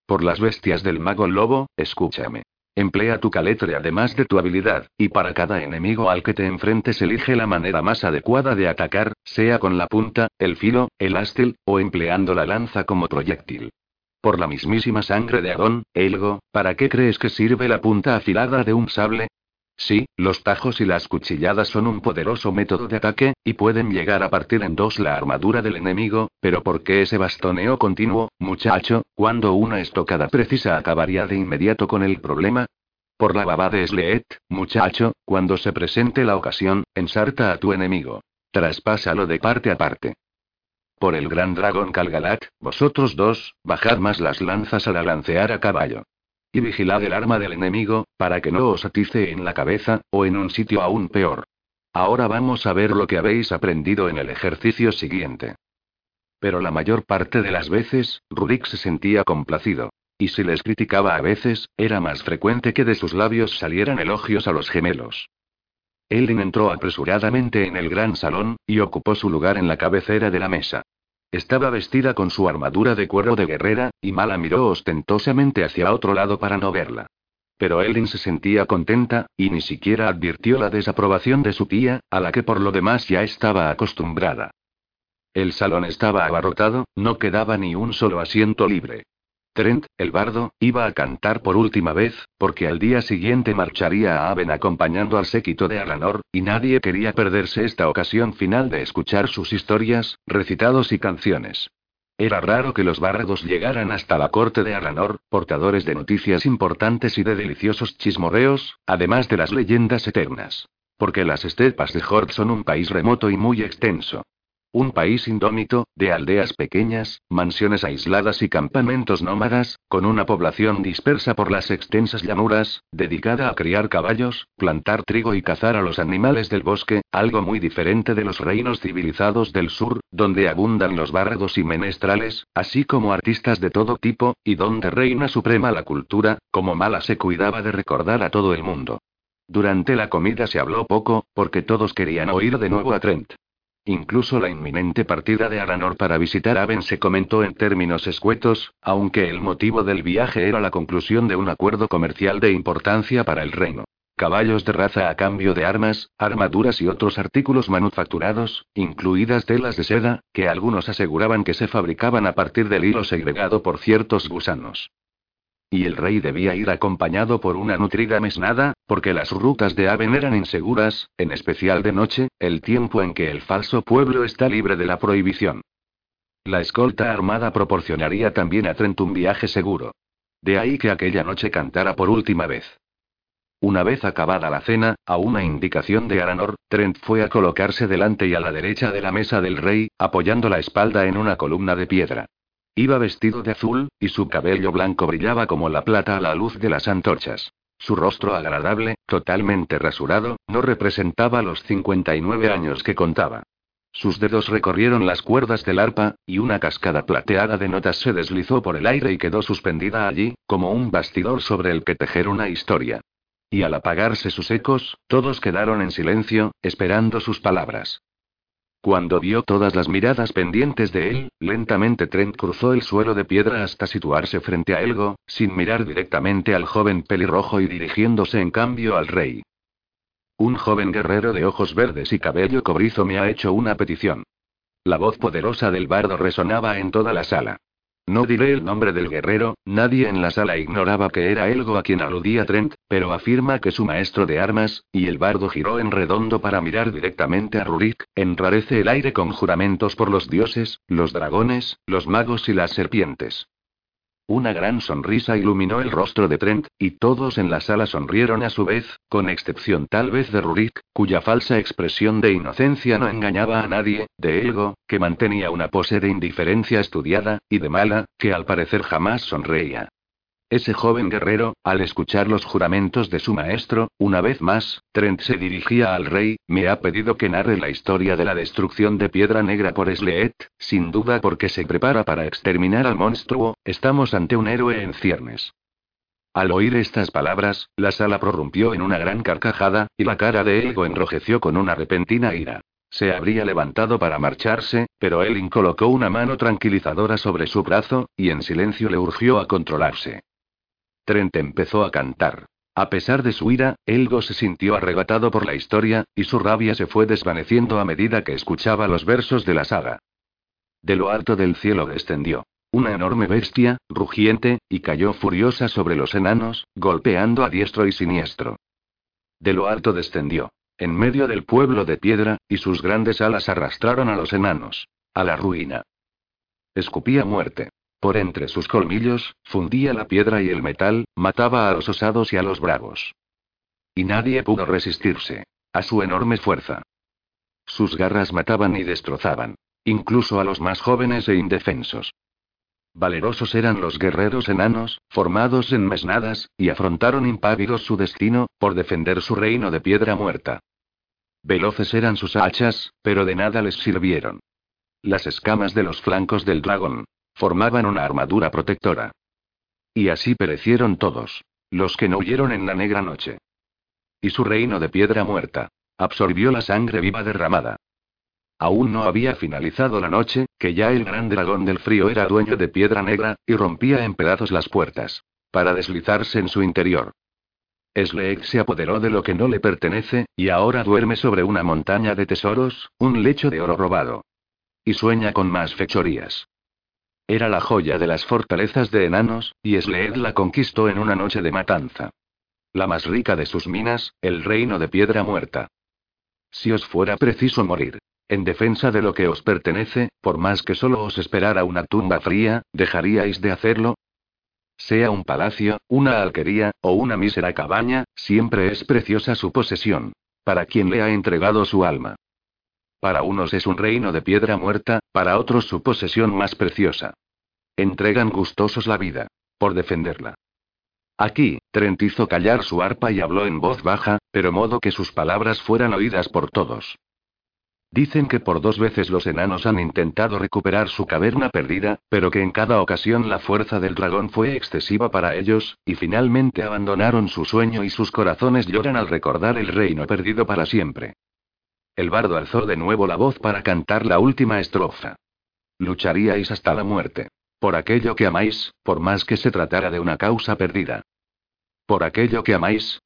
Por las bestias del mago lobo, escúchame. Emplea tu caletre además de tu habilidad, y para cada enemigo al que te enfrentes elige la manera más adecuada de atacar, sea con la punta, el filo, el ástil, o empleando la lanza como proyectil. Por la mismísima sangre de Adón, Elgo, ¿para qué crees que sirve la punta afilada de un sable? Sí, los tajos y las cuchilladas son un poderoso método de ataque, y pueden llegar a partir en dos la armadura del enemigo, pero ¿por qué ese bastoneo continuo, muchacho, cuando una estocada precisa acabaría de inmediato con el problema? Por la baba de Sleet, muchacho, cuando se presente la ocasión, ensarta a tu enemigo. Traspásalo de parte a parte. Por el gran dragón Calgalat, vosotros dos, bajad más las lanzas al lancear a caballo. Y vigilad el arma del enemigo, para que no os atice en la cabeza, o en un sitio aún peor. Ahora vamos a ver lo que habéis aprendido en el ejercicio siguiente. Pero la mayor parte de las veces, Rudik se sentía complacido. Y si les criticaba a veces, era más frecuente que de sus labios salieran elogios a los gemelos. Elin entró apresuradamente en el gran salón, y ocupó su lugar en la cabecera de la mesa. Estaba vestida con su armadura de cuero de guerrera, y Mala miró ostentosamente hacia otro lado para no verla. pero Elin se sentía contenta, y ni siquiera advirtió la desaprobación de su tía, a la que por lo demás ya estaba acostumbrada. El salón estaba abarrotado, no quedaba ni un solo asiento libre. Trent, el bardo, iba a cantar por última vez, porque al día siguiente marcharía a Aven acompañando al séquito de Alanor, y nadie quería perderse esta ocasión final de escuchar sus historias, recitados y canciones. Era raro que los bardos llegaran hasta la corte de Alanor, portadores de noticias importantes y de deliciosos chismorreos, además de las leyendas eternas. Porque las estepas de Hort son un país remoto y muy extenso. Un país indómito, de aldeas pequeñas, mansiones aisladas y campamentos nómadas, con una población dispersa por las extensas llanuras, dedicada a criar caballos, plantar trigo y cazar a los animales del bosque, algo muy diferente de los reinos civilizados del sur, donde abundan los bárbaros y menestrales, así como artistas de todo tipo, y donde reina suprema la cultura, como mala se cuidaba de recordar a todo el mundo. Durante la comida se habló poco, porque todos querían oír de nuevo a Trent. Incluso la inminente partida de Aranor para visitar Aven se comentó en términos escuetos, aunque el motivo del viaje era la conclusión de un acuerdo comercial de importancia para el reino. Caballos de raza a cambio de armas, armaduras y otros artículos manufacturados, incluidas telas de seda, que algunos aseguraban que se fabricaban a partir del hilo segregado por ciertos gusanos. Y el rey debía ir acompañado por una nutrida mesnada, porque las rutas de Aven eran inseguras, en especial de noche, el tiempo en que el falso pueblo está libre de la prohibición. La escolta armada proporcionaría también a Trent un viaje seguro. De ahí que aquella noche cantara por última vez. Una vez acabada la cena, a una indicación de Aranor, Trent fue a colocarse delante y a la derecha de la mesa del rey, apoyando la espalda en una columna de piedra. Iba vestido de azul, y su cabello blanco brillaba como la plata a la luz de las antorchas. Su rostro agradable, totalmente rasurado, no representaba los 59 años que contaba. Sus dedos recorrieron las cuerdas del arpa, y una cascada plateada de notas se deslizó por el aire y quedó suspendida allí, como un bastidor sobre el que tejer una historia. Y al apagarse sus ecos, todos quedaron en silencio, esperando sus palabras. Cuando vio todas las miradas pendientes de él, lentamente Trent cruzó el suelo de piedra hasta situarse frente a Elgo, sin mirar directamente al joven pelirrojo y dirigiéndose en cambio al rey. Un joven guerrero de ojos verdes y cabello cobrizo me ha hecho una petición. La voz poderosa del bardo resonaba en toda la sala. No diré el nombre del guerrero, nadie en la sala ignoraba que era Elgo a quien aludía Trent, pero afirma que su maestro de armas, y el bardo giró en redondo para mirar directamente a Rurik, enrarece el aire con juramentos por los dioses, los dragones, los magos y las serpientes. Una gran sonrisa iluminó el rostro de Trent, y todos en la sala sonrieron a su vez, con excepción tal vez de Rurik, cuya falsa expresión de inocencia no engañaba a nadie, de Elgo, que mantenía una pose de indiferencia estudiada, y de Mala, que al parecer jamás sonreía. Ese joven guerrero, al escuchar los juramentos de su maestro, una vez más, Trent se dirigía al rey, me ha pedido que narre la historia de la destrucción de Piedra Negra por Sleet, sin duda porque se prepara para exterminar al monstruo, estamos ante un héroe en ciernes. Al oír estas palabras, la sala prorrumpió en una gran carcajada, y la cara de Elgo enrojeció con una repentina ira. Se habría levantado para marcharse, pero Elin colocó una mano tranquilizadora sobre su brazo, y en silencio le urgió a controlarse. Trent empezó a cantar. A pesar de su ira, Elgo se sintió arrebatado por la historia, y su rabia se fue desvaneciendo a medida que escuchaba los versos de la saga. De lo alto del cielo descendió. Una enorme bestia, rugiente, y cayó furiosa sobre los enanos, golpeando a diestro y siniestro. De lo alto descendió. En medio del pueblo de piedra, y sus grandes alas arrastraron a los enanos. A la ruina. Escupía muerte. Por entre sus colmillos, fundía la piedra y el metal, mataba a los osados y a los bravos. Y nadie pudo resistirse. A su enorme fuerza. Sus garras mataban y destrozaban. Incluso a los más jóvenes e indefensos. Valerosos eran los guerreros enanos, formados en mesnadas, y afrontaron impávidos su destino, por defender su reino de piedra muerta. Veloces eran sus hachas, pero de nada les sirvieron. Las escamas de los flancos del dragón, Formaban una armadura protectora. Y así perecieron todos. Los que no huyeron en la negra noche. Y su reino de piedra muerta. Absorbió la sangre viva derramada. Aún no había finalizado la noche, que ya el gran dragón del frío era dueño de piedra negra, y rompía en pedazos las puertas. Para deslizarse en su interior. Sleek se apoderó de lo que no le pertenece, y ahora duerme sobre una montaña de tesoros, un lecho de oro robado. Y sueña con más fechorías. Era la joya de las fortalezas de enanos, y Sleek la conquistó en una noche de matanza. La más rica de sus minas, el reino de piedra muerta. Si os fuera preciso morir en defensa de lo que os pertenece, por más que solo os esperara una tumba fría, ¿dejaríais de hacerlo? Sea un palacio, una alquería, o una mísera cabaña, siempre es preciosa su posesión. Para quien le ha entregado su alma. Para unos es un reino de piedra muerta, para otros su posesión más preciosa. Entregan gustosos la vida. Por defenderla. Aquí, Trent hizo callar su arpa y habló en voz baja, pero modo que sus palabras fueran oídas por todos. Dicen que por dos veces los enanos han intentado recuperar su caverna perdida, pero que en cada ocasión la fuerza del dragón fue excesiva para ellos, y finalmente abandonaron su sueño y sus corazones lloran al recordar el reino perdido para siempre. El bardo alzó de nuevo la voz para cantar la última estrofa. Lucharíais hasta la muerte. Por aquello que amáis, por más que se tratara de una causa perdida. Por aquello que amáis,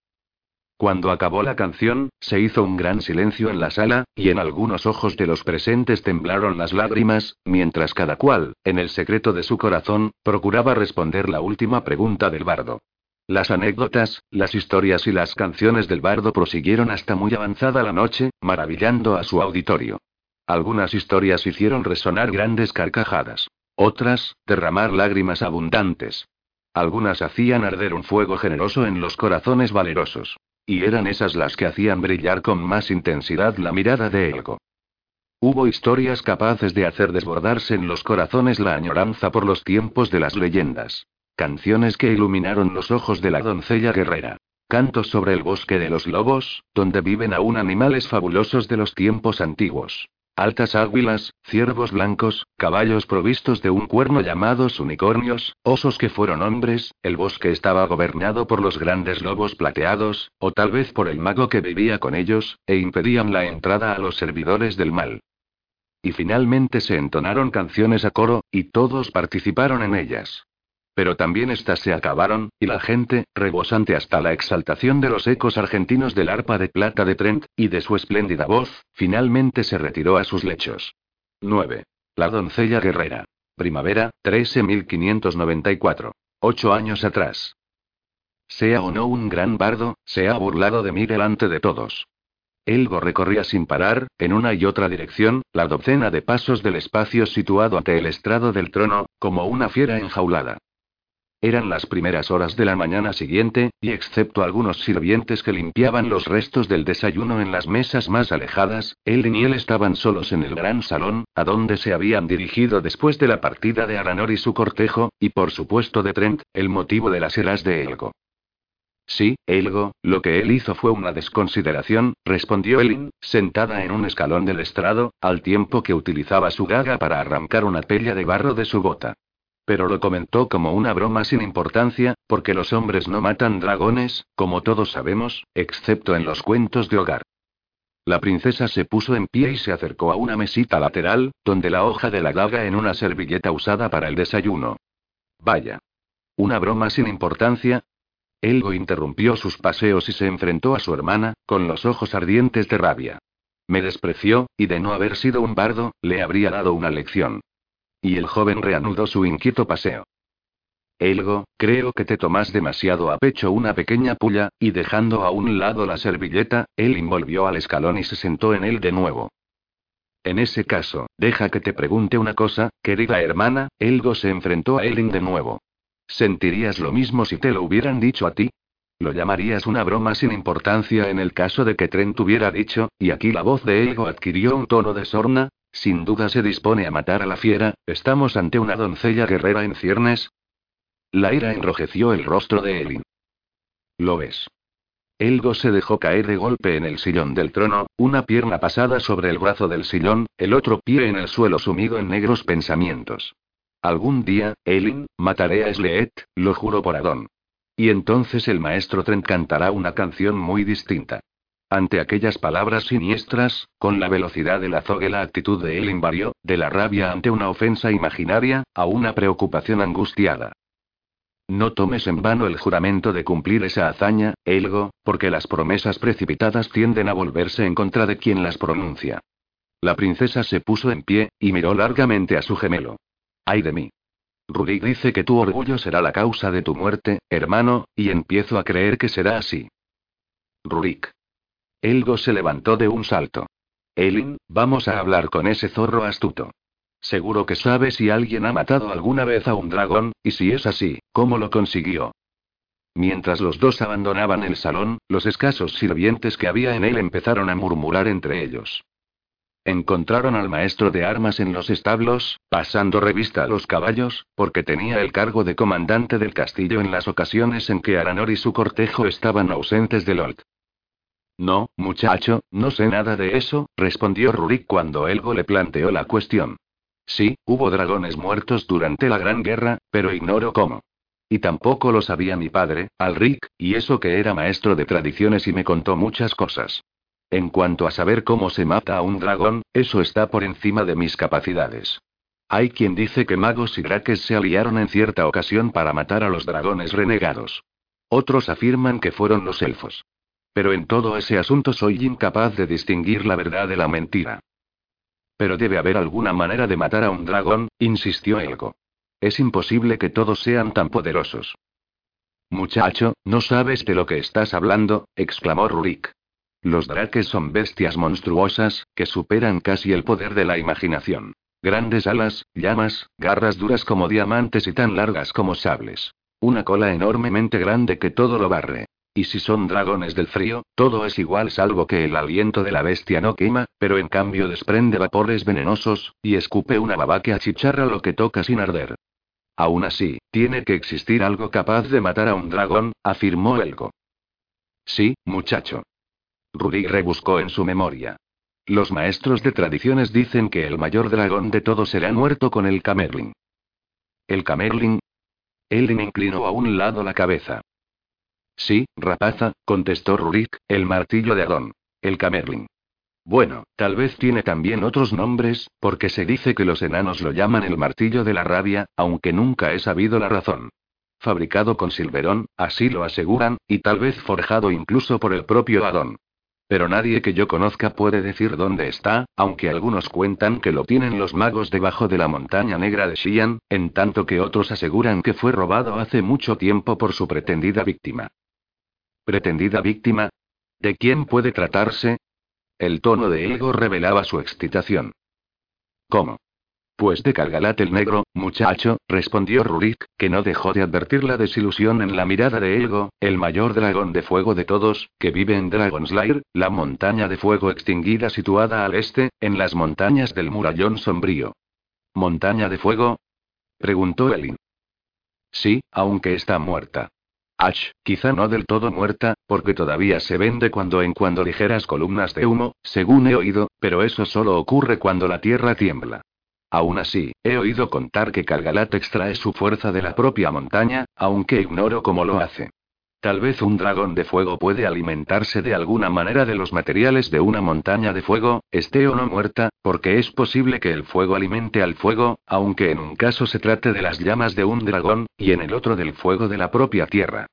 cuando acabó la canción, se hizo un gran silencio en la sala, y en algunos ojos de los presentes temblaron las lágrimas, mientras cada cual, en el secreto de su corazón, procuraba responder la última pregunta del bardo. Las anécdotas, las historias y las canciones del bardo prosiguieron hasta muy avanzada la noche, maravillando a su auditorio. Algunas historias hicieron resonar grandes carcajadas. Otras, derramar lágrimas abundantes. Algunas hacían arder un fuego generoso en los corazones valerosos. Y eran esas las que hacían brillar con más intensidad la mirada de Elgo. Hubo historias capaces de hacer desbordarse en los corazones la añoranza por los tiempos de las leyendas. Canciones que iluminaron los ojos de la doncella guerrera. Cantos sobre el bosque de los lobos, donde viven aún animales fabulosos de los tiempos antiguos. Altas águilas, ciervos blancos, caballos provistos de un cuerno llamados unicornios, osos que fueron hombres, el bosque estaba gobernado por los grandes lobos plateados, o tal vez por el mago que vivía con ellos, e impedían la entrada a los servidores del mal. Y finalmente se entonaron canciones a coro, y todos participaron en ellas. Pero también éstas se acabaron, y la gente, rebosante hasta la exaltación de los ecos argentinos del arpa de plata de Trent, y de su espléndida voz, finalmente se retiró a sus lechos. 9. La doncella guerrera. Primavera, 13.594. Ocho años atrás. Sea o no un gran bardo, se ha burlado de mí delante de todos. Elgo recorría sin parar, en una y otra dirección, la docena de pasos del espacio situado ante el estrado del trono, como una fiera enjaulada. Eran las primeras horas de la mañana siguiente, y excepto algunos sirvientes que limpiaban los restos del desayuno en las mesas más alejadas, él y él estaban solos en el gran salón, a donde se habían dirigido después de la partida de Aranor y su cortejo, y por supuesto de Trent, el motivo de las eras de Elgo. Sí, Elgo, lo que él hizo fue una desconsideración, respondió Elin, sentada en un escalón del estrado, al tiempo que utilizaba su gaga para arrancar una pella de barro de su bota. Pero lo comentó como una broma sin importancia, porque los hombres no matan dragones, como todos sabemos, excepto en los cuentos de hogar. La princesa se puso en pie y se acercó a una mesita lateral, donde la hoja de la daga en una servilleta usada para el desayuno. Vaya. ¿Una broma sin importancia? Elgo interrumpió sus paseos y se enfrentó a su hermana, con los ojos ardientes de rabia. Me despreció, y de no haber sido un bardo, le habría dado una lección. Y el joven reanudó su inquieto paseo. Elgo, creo que te tomas demasiado a pecho una pequeña puya, y dejando a un lado la servilleta, él envolvió al escalón y se sentó en él de nuevo. En ese caso, deja que te pregunte una cosa, querida hermana, Elgo se enfrentó a Elin de nuevo. ¿Sentirías lo mismo si te lo hubieran dicho a ti? ¿Lo llamarías una broma sin importancia en el caso de que Trent hubiera dicho, y aquí la voz de Elgo adquirió un tono de sorna, sin duda se dispone a matar a la fiera, ¿estamos ante una doncella guerrera en ciernes? La ira enrojeció el rostro de Elin. Lo es. Elgo se dejó caer de golpe en el sillón del trono, una pierna pasada sobre el brazo del sillón, el otro pie en el suelo sumido en negros pensamientos. Algún día, Elin, mataré a Sleet, lo juro por Adón. Y entonces el maestro Trent cantará una canción muy distinta. Ante aquellas palabras siniestras, con la velocidad del azogue la actitud de él varió, de la rabia ante una ofensa imaginaria, a una preocupación angustiada. No tomes en vano el juramento de cumplir esa hazaña, Elgo, porque las promesas precipitadas tienden a volverse en contra de quien las pronuncia. La princesa se puso en pie, y miró largamente a su gemelo. ¡Ay de mí! Rurik dice que tu orgullo será la causa de tu muerte, hermano, y empiezo a creer que será así. Rurik. Elgo se levantó de un salto. Elin, vamos a hablar con ese zorro astuto. Seguro que sabe si alguien ha matado alguna vez a un dragón, y si es así, ¿cómo lo consiguió? Mientras los dos abandonaban el salón, los escasos sirvientes que había en él empezaron a murmurar entre ellos. Encontraron al maestro de armas en los establos, pasando revista a los caballos, porque tenía el cargo de comandante del castillo en las ocasiones en que Aranor y su cortejo estaban ausentes de Lord. No, muchacho, no sé nada de eso, respondió Rurik cuando Elgo le planteó la cuestión. Sí, hubo dragones muertos durante la Gran Guerra, pero ignoro cómo. Y tampoco lo sabía mi padre, Alric, y eso que era maestro de tradiciones y me contó muchas cosas. En cuanto a saber cómo se mata a un dragón, eso está por encima de mis capacidades. Hay quien dice que magos y draques se aliaron en cierta ocasión para matar a los dragones renegados. Otros afirman que fueron los elfos. Pero en todo ese asunto soy incapaz de distinguir la verdad de la mentira. Pero debe haber alguna manera de matar a un dragón, insistió Elgo. Es imposible que todos sean tan poderosos. Muchacho, no sabes de lo que estás hablando, exclamó Rurik. Los draques son bestias monstruosas, que superan casi el poder de la imaginación. Grandes alas, llamas, garras duras como diamantes y tan largas como sables. Una cola enormemente grande que todo lo barre. Y si son dragones del frío, todo es igual salvo que el aliento de la bestia no quema, pero en cambio desprende vapores venenosos, y escupe una baba que achicharra lo que toca sin arder. Aún así, tiene que existir algo capaz de matar a un dragón, afirmó Elgo. Sí, muchacho. Rudy rebuscó en su memoria. Los maestros de tradiciones dicen que el mayor dragón de todos será muerto con el Camerling. ¿El Camerling? Elin inclinó a un lado la cabeza. Sí, rapaza, contestó Rurik, el martillo de Adón. El Camerling. Bueno, tal vez tiene también otros nombres, porque se dice que los enanos lo llaman el martillo de la rabia, aunque nunca he sabido la razón. Fabricado con silverón, así lo aseguran, y tal vez forjado incluso por el propio Adón. Pero nadie que yo conozca puede decir dónde está, aunque algunos cuentan que lo tienen los magos debajo de la montaña negra de Xi'an, en tanto que otros aseguran que fue robado hace mucho tiempo por su pretendida víctima. ¿Pretendida víctima? ¿De quién puede tratarse? El tono de Elgo revelaba su excitación. ¿Cómo? Pues de Calgalat el negro, muchacho, respondió Rurik, que no dejó de advertir la desilusión en la mirada de Elgo, el mayor dragón de fuego de todos, que vive en Dragonslayer, la montaña de fuego extinguida situada al este, en las montañas del murallón sombrío. ¿Montaña de fuego? preguntó Elin. Sí, aunque está muerta. Ach, quizá no del todo muerta, porque todavía se vende cuando en cuando ligeras columnas de humo, según he oído, pero eso solo ocurre cuando la tierra tiembla. Aún así, he oído contar que Calgalat extrae su fuerza de la propia montaña, aunque ignoro cómo lo hace. Tal vez un dragón de fuego puede alimentarse de alguna manera de los materiales de una montaña de fuego, esté o no muerta, porque es posible que el fuego alimente al fuego, aunque en un caso se trate de las llamas de un dragón, y en el otro del fuego de la propia tierra.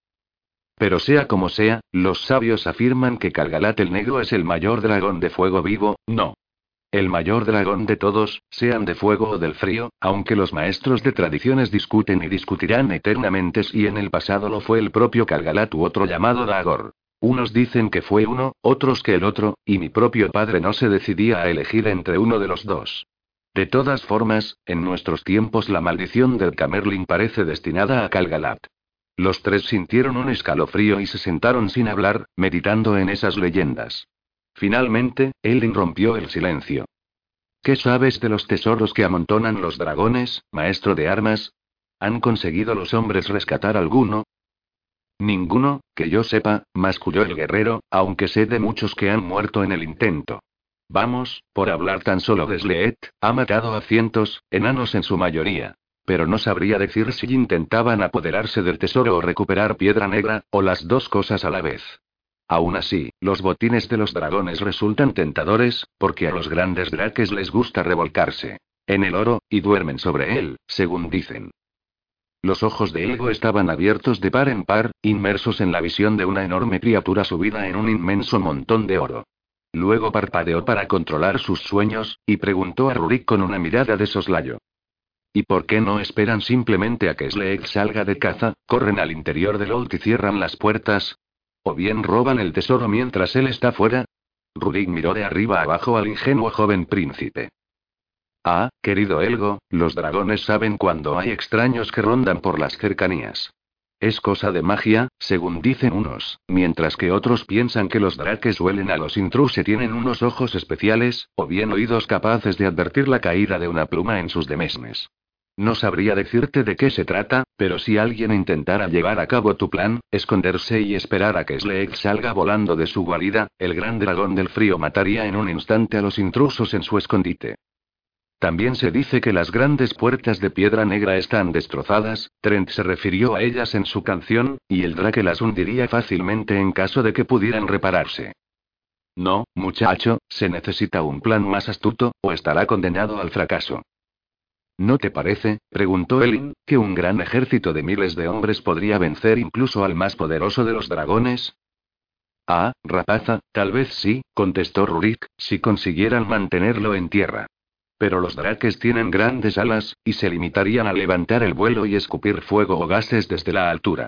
Pero sea como sea, los sabios afirman que Calgalat el Negro es el mayor dragón de fuego vivo, no. El mayor dragón de todos, sean de fuego o del frío, aunque los maestros de tradiciones discuten y discutirán eternamente si en el pasado lo fue el propio Calgalat u otro llamado Dagor. Unos dicen que fue uno, otros que el otro, y mi propio padre no se decidía a elegir entre uno de los dos. De todas formas, en nuestros tiempos la maldición del Camerling parece destinada a Calgalat. Los tres sintieron un escalofrío y se sentaron sin hablar, meditando en esas leyendas. Finalmente, Elin rompió el silencio. ¿Qué sabes de los tesoros que amontonan los dragones, maestro de armas? ¿Han conseguido los hombres rescatar alguno? Ninguno, que yo sepa, masculló el guerrero, aunque sé de muchos que han muerto en el intento. Vamos, por hablar tan solo de Sleet, ha matado a cientos, enanos en su mayoría. Pero no sabría decir si intentaban apoderarse del tesoro o recuperar piedra negra, o las dos cosas a la vez. Aún así, los botines de los dragones resultan tentadores, porque a los grandes draques les gusta revolcarse en el oro, y duermen sobre él, según dicen. Los ojos de Elgo estaban abiertos de par en par, inmersos en la visión de una enorme criatura subida en un inmenso montón de oro. Luego parpadeó para controlar sus sueños, y preguntó a Rurik con una mirada de soslayo. ¿Y por qué no esperan simplemente a que Sleek salga de caza, corren al interior del Old y cierran las puertas? ¿O bien roban el tesoro mientras él está fuera? Rurik miró de arriba abajo al ingenuo joven príncipe. Ah, querido Elgo, los dragones saben cuando hay extraños que rondan por las cercanías. Es cosa de magia, según dicen unos, mientras que otros piensan que los draques huelen a los intrusos tienen unos ojos especiales, o bien oídos capaces de advertir la caída de una pluma en sus demesnes. No sabría decirte de qué se trata, pero si alguien intentara llevar a cabo tu plan, esconderse y esperar a que Sleek salga volando de su guarida, el gran dragón del frío mataría en un instante a los intrusos en su escondite. También se dice que las grandes puertas de piedra negra están destrozadas, Trent se refirió a ellas en su canción, y el drake las hundiría fácilmente en caso de que pudieran repararse. No, muchacho, se necesita un plan más astuto, o estará condenado al fracaso. ¿No te parece, preguntó Elin, que un gran ejército de miles de hombres podría vencer incluso al más poderoso de los dragones? Ah, rapaza, tal vez sí, contestó Rurik, si consiguieran mantenerlo en tierra. Pero los drakes tienen grandes alas, y se limitarían a levantar el vuelo y escupir fuego o gases desde la altura.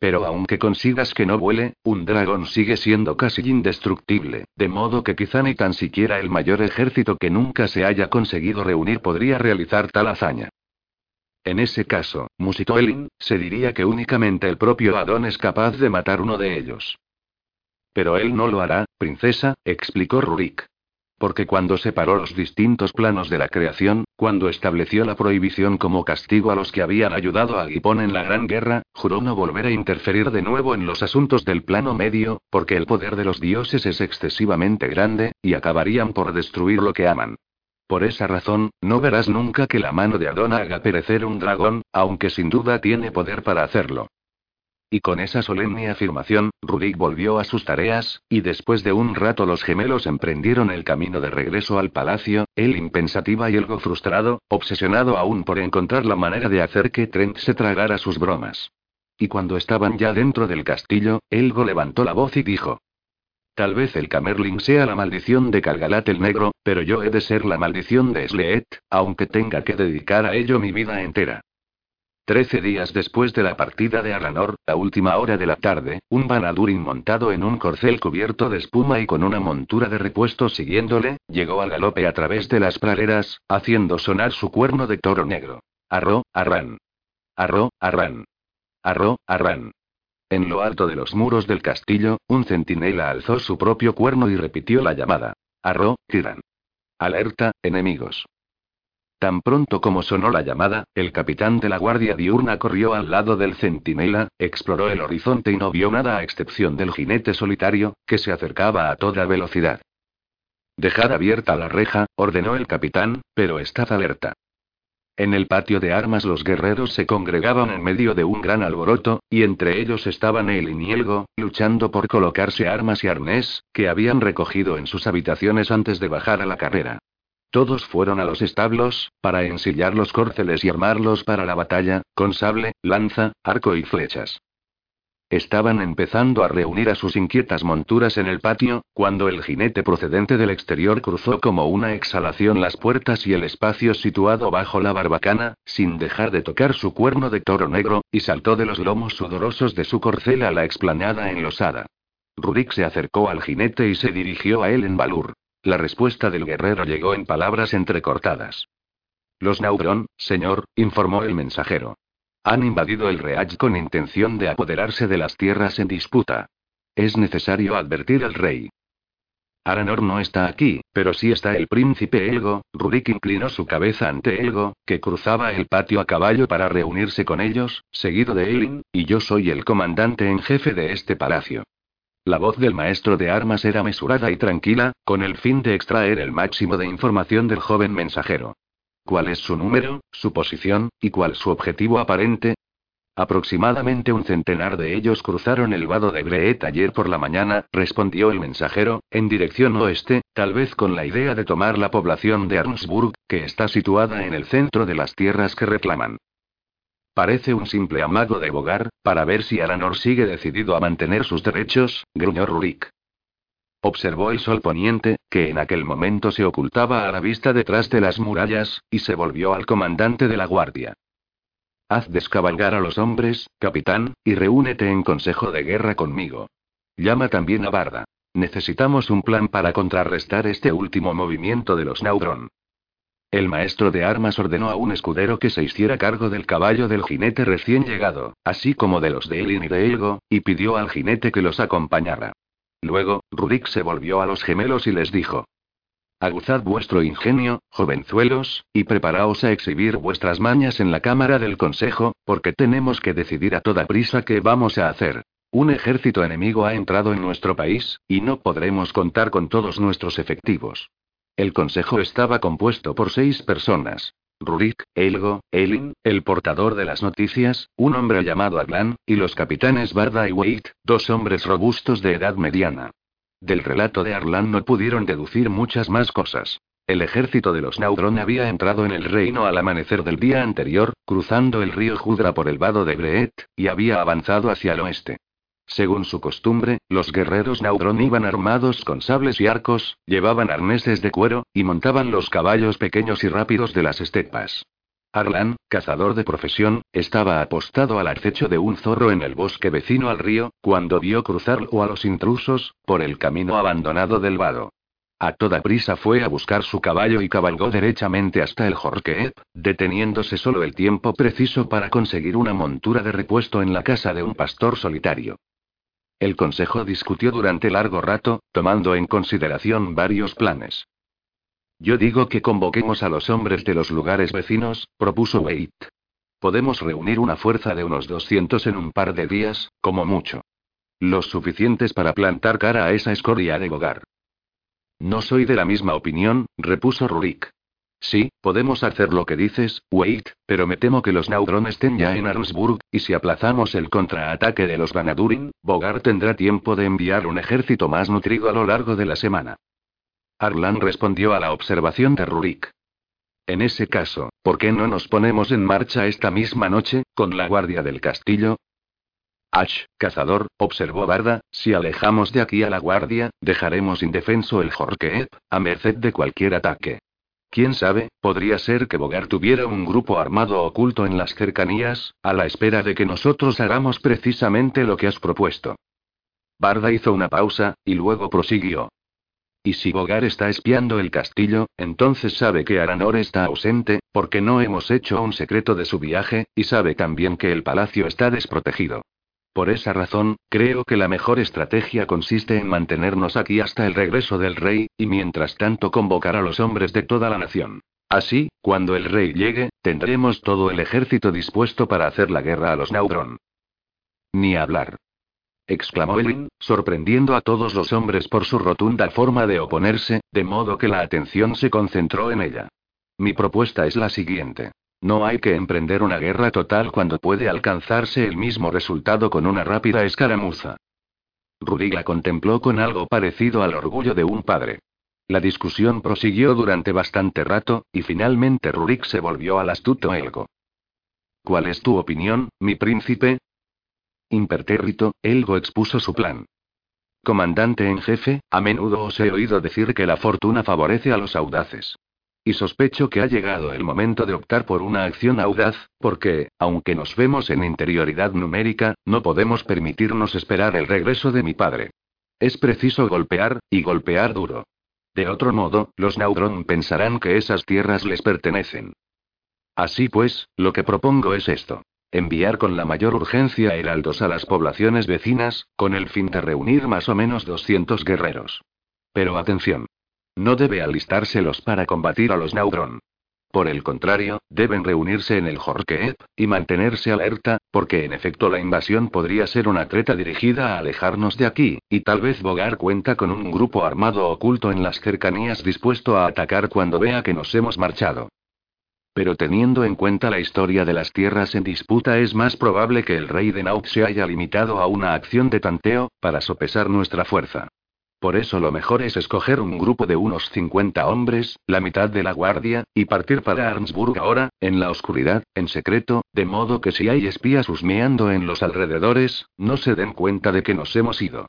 Pero aunque consigas que no vuele, un dragón sigue siendo casi indestructible, de modo que quizá ni tan siquiera el mayor ejército que nunca se haya conseguido reunir podría realizar tal hazaña. En ese caso, musitó Elin, se diría que únicamente el propio Adón es capaz de matar uno de ellos. Pero él no lo hará, princesa, explicó Rurik. Porque cuando separó los distintos planos de la creación, cuando estableció la prohibición como castigo a los que habían ayudado a Gipón en la Gran Guerra, juró no volver a interferir de nuevo en los asuntos del plano medio, porque el poder de los dioses es excesivamente grande, y acabarían por destruir lo que aman. Por esa razón, no verás nunca que la mano de Adón haga perecer un dragón, aunque sin duda tiene poder para hacerlo. Y con esa solemne afirmación, Rudik volvió a sus tareas, y después de un rato los gemelos emprendieron el camino de regreso al palacio, él impensativa y algo frustrado, obsesionado aún por encontrar la manera de hacer que Trent se tragara sus bromas. Y cuando estaban ya dentro del castillo, Elgo levantó la voz y dijo: Tal vez el Camerling sea la maldición de Calgalat el Negro, pero yo he de ser la maldición de Sleet, aunque tenga que dedicar a ello mi vida entera. Trece días después de la partida de Aranor, a última hora de la tarde, un Banadurin montado en un corcel cubierto de espuma y con una montura de repuesto siguiéndole, llegó al galope a través de las praderas, haciendo sonar su cuerno de toro negro. Arro, arran. Arro, arran. Arro, arran. En lo alto de los muros del castillo, un centinela alzó su propio cuerno y repitió la llamada. Arro, tiran. Alerta, enemigos. Tan pronto como sonó la llamada, el capitán de la guardia diurna corrió al lado del centinela, exploró el horizonte y no vio nada a excepción del jinete solitario, que se acercaba a toda velocidad. Dejad abierta la reja, ordenó el capitán, pero estad alerta. En el patio de armas los guerreros se congregaban en medio de un gran alboroto, y entre ellos estaban él y Nielgo, luchando por colocarse armas y arnés, que habían recogido en sus habitaciones antes de bajar a la carrera. Todos fueron a los establos, para ensillar los córceles y armarlos para la batalla, con sable, lanza, arco y flechas. Estaban empezando a reunir a sus inquietas monturas en el patio, cuando el jinete procedente del exterior cruzó como una exhalación las puertas y el espacio situado bajo la barbacana, sin dejar de tocar su cuerno de toro negro, y saltó de los lomos sudorosos de su corcel a la explanada enlosada. Rurik se acercó al jinete y se dirigió a él en valur. La respuesta del guerrero llegó en palabras entrecortadas. Los Naubron, señor, informó el mensajero. Han invadido el Reach con intención de apoderarse de las tierras en disputa. Es necesario advertir al rey. Aranor no está aquí, pero sí está el príncipe Elgo. Rurik inclinó su cabeza ante Elgo, que cruzaba el patio a caballo para reunirse con ellos, seguido de Elin, y yo soy el comandante en jefe de este palacio. La voz del maestro de armas era mesurada y tranquila, con el fin de extraer el máximo de información del joven mensajero. ¿Cuál es su número, su posición, y cuál su objetivo aparente? Aproximadamente un centenar de ellos cruzaron el vado de Breet ayer por la mañana, respondió el mensajero, en dirección oeste, tal vez con la idea de tomar la población de Arnsburg, que está situada en el centro de las tierras que reclaman. Parece un simple amago de Bogar, para ver si Aranor sigue decidido a mantener sus derechos, gruñó Rurik. Observó el sol poniente, que en aquel momento se ocultaba a la vista detrás de las murallas, y se volvió al comandante de la guardia. Haz descabalgar a los hombres, capitán, y reúnete en consejo de guerra conmigo. Llama también a Barda. Necesitamos un plan para contrarrestar este último movimiento de los Naudron. El maestro de armas ordenó a un escudero que se hiciera cargo del caballo del jinete recién llegado, así como de los de Elin y de Elgo, y pidió al jinete que los acompañara. Luego, Rurik se volvió a los gemelos y les dijo. Aguzad vuestro ingenio, jovenzuelos, y preparaos a exhibir vuestras mañas en la Cámara del Consejo, porque tenemos que decidir a toda prisa qué vamos a hacer. Un ejército enemigo ha entrado en nuestro país, y no podremos contar con todos nuestros efectivos. El consejo estaba compuesto por seis personas. Rurik, Elgo, Elin, el portador de las noticias, un hombre llamado Aglan, y los capitanes Barda y Wait, dos hombres robustos de edad mediana. Del relato de Arlan no pudieron deducir muchas más cosas. El ejército de los Naudron había entrado en el reino al amanecer del día anterior, cruzando el río Judra por el vado de Breet, y había avanzado hacia el oeste. Según su costumbre, los guerreros Naudron iban armados con sables y arcos, llevaban arneses de cuero, y montaban los caballos pequeños y rápidos de las estepas. Arlan, cazador de profesión, estaba apostado al acecho de un zorro en el bosque vecino al río, cuando vio cruzarlo a los intrusos, por el camino abandonado del vado. A toda prisa fue a buscar su caballo y cabalgó derechamente hasta el Jorqueep, deteniéndose solo el tiempo preciso para conseguir una montura de repuesto en la casa de un pastor solitario. El consejo discutió durante largo rato, tomando en consideración varios planes. Yo digo que convoquemos a los hombres de los lugares vecinos, propuso Wade. Podemos reunir una fuerza de unos 200 en un par de días, como mucho. Los suficientes para plantar cara a esa escoria de Bogar. No soy de la misma opinión, repuso Rurik. Sí, podemos hacer lo que dices, Wade, pero me temo que los Naudron estén ya en Arnsburg, y si aplazamos el contraataque de los Ganadurin, Bogart tendrá tiempo de enviar un ejército más nutrido a lo largo de la semana. Arlan respondió a la observación de Rurik. En ese caso, ¿por qué no nos ponemos en marcha esta misma noche, con la guardia del castillo? Ash, cazador, observó Barda, si alejamos de aquí a la guardia, dejaremos indefenso el Jorkeep, a merced de cualquier ataque. Quién sabe, podría ser que Bogart tuviera un grupo armado oculto en las cercanías, a la espera de que nosotros hagamos precisamente lo que has propuesto. Barda hizo una pausa, y luego prosiguió. Y si Bogart está espiando el castillo, entonces sabe que Aranor está ausente, porque no hemos hecho un secreto de su viaje, y sabe también que el palacio está desprotegido. Por esa razón, creo que la mejor estrategia consiste en mantenernos aquí hasta el regreso del rey, y mientras tanto convocar a los hombres de toda la nación. Así, cuando el rey llegue, tendremos todo el ejército dispuesto para hacer la guerra a los Naudron. Ni hablar. exclamó Elin, sorprendiendo a todos los hombres por su rotunda forma de oponerse, de modo que la atención se concentró en ella. Mi propuesta es la siguiente. No hay que emprender una guerra total cuando puede alcanzarse el mismo resultado con una rápida escaramuza. Rudy la contempló con algo parecido al orgullo de un padre. La discusión prosiguió durante bastante rato, y finalmente Rurik se volvió al astuto Elgo. ¿Cuál es tu opinión, mi príncipe? Impertérrito, Elgo expuso su plan. Comandante en jefe, a menudo os he oído decir que la fortuna favorece a los audaces. Y sospecho que ha llegado el momento de optar por una acción audaz, porque, aunque nos vemos en interioridad numérica, no podemos permitirnos esperar el regreso de mi padre. Es preciso golpear, y golpear duro. De otro modo, los Naudron pensarán que esas tierras les pertenecen. Así pues, lo que propongo es esto. Enviar con la mayor urgencia heraldos a las poblaciones vecinas, con el fin de reunir más o menos 200 guerreros. Pero atención. No debe alistárselos para combatir a los Naudron. Por el contrario, deben reunirse en el Jorkeep, y mantenerse alerta, porque en efecto la invasión podría ser una treta dirigida a alejarnos de aquí, y tal vez Bogar cuenta con un grupo armado oculto en las cercanías dispuesto a atacar cuando vea que nos hemos marchado. Pero teniendo en cuenta la historia de las tierras en disputa es más probable que el rey de Naut se haya limitado a una acción de tanteo, para sopesar nuestra fuerza. Por eso lo mejor es escoger un grupo de unos 50 hombres, la mitad de la guardia, y partir para Arnsburg ahora, en la oscuridad, en secreto, de modo que si hay espías husmeando en los alrededores, no se den cuenta de que nos hemos ido.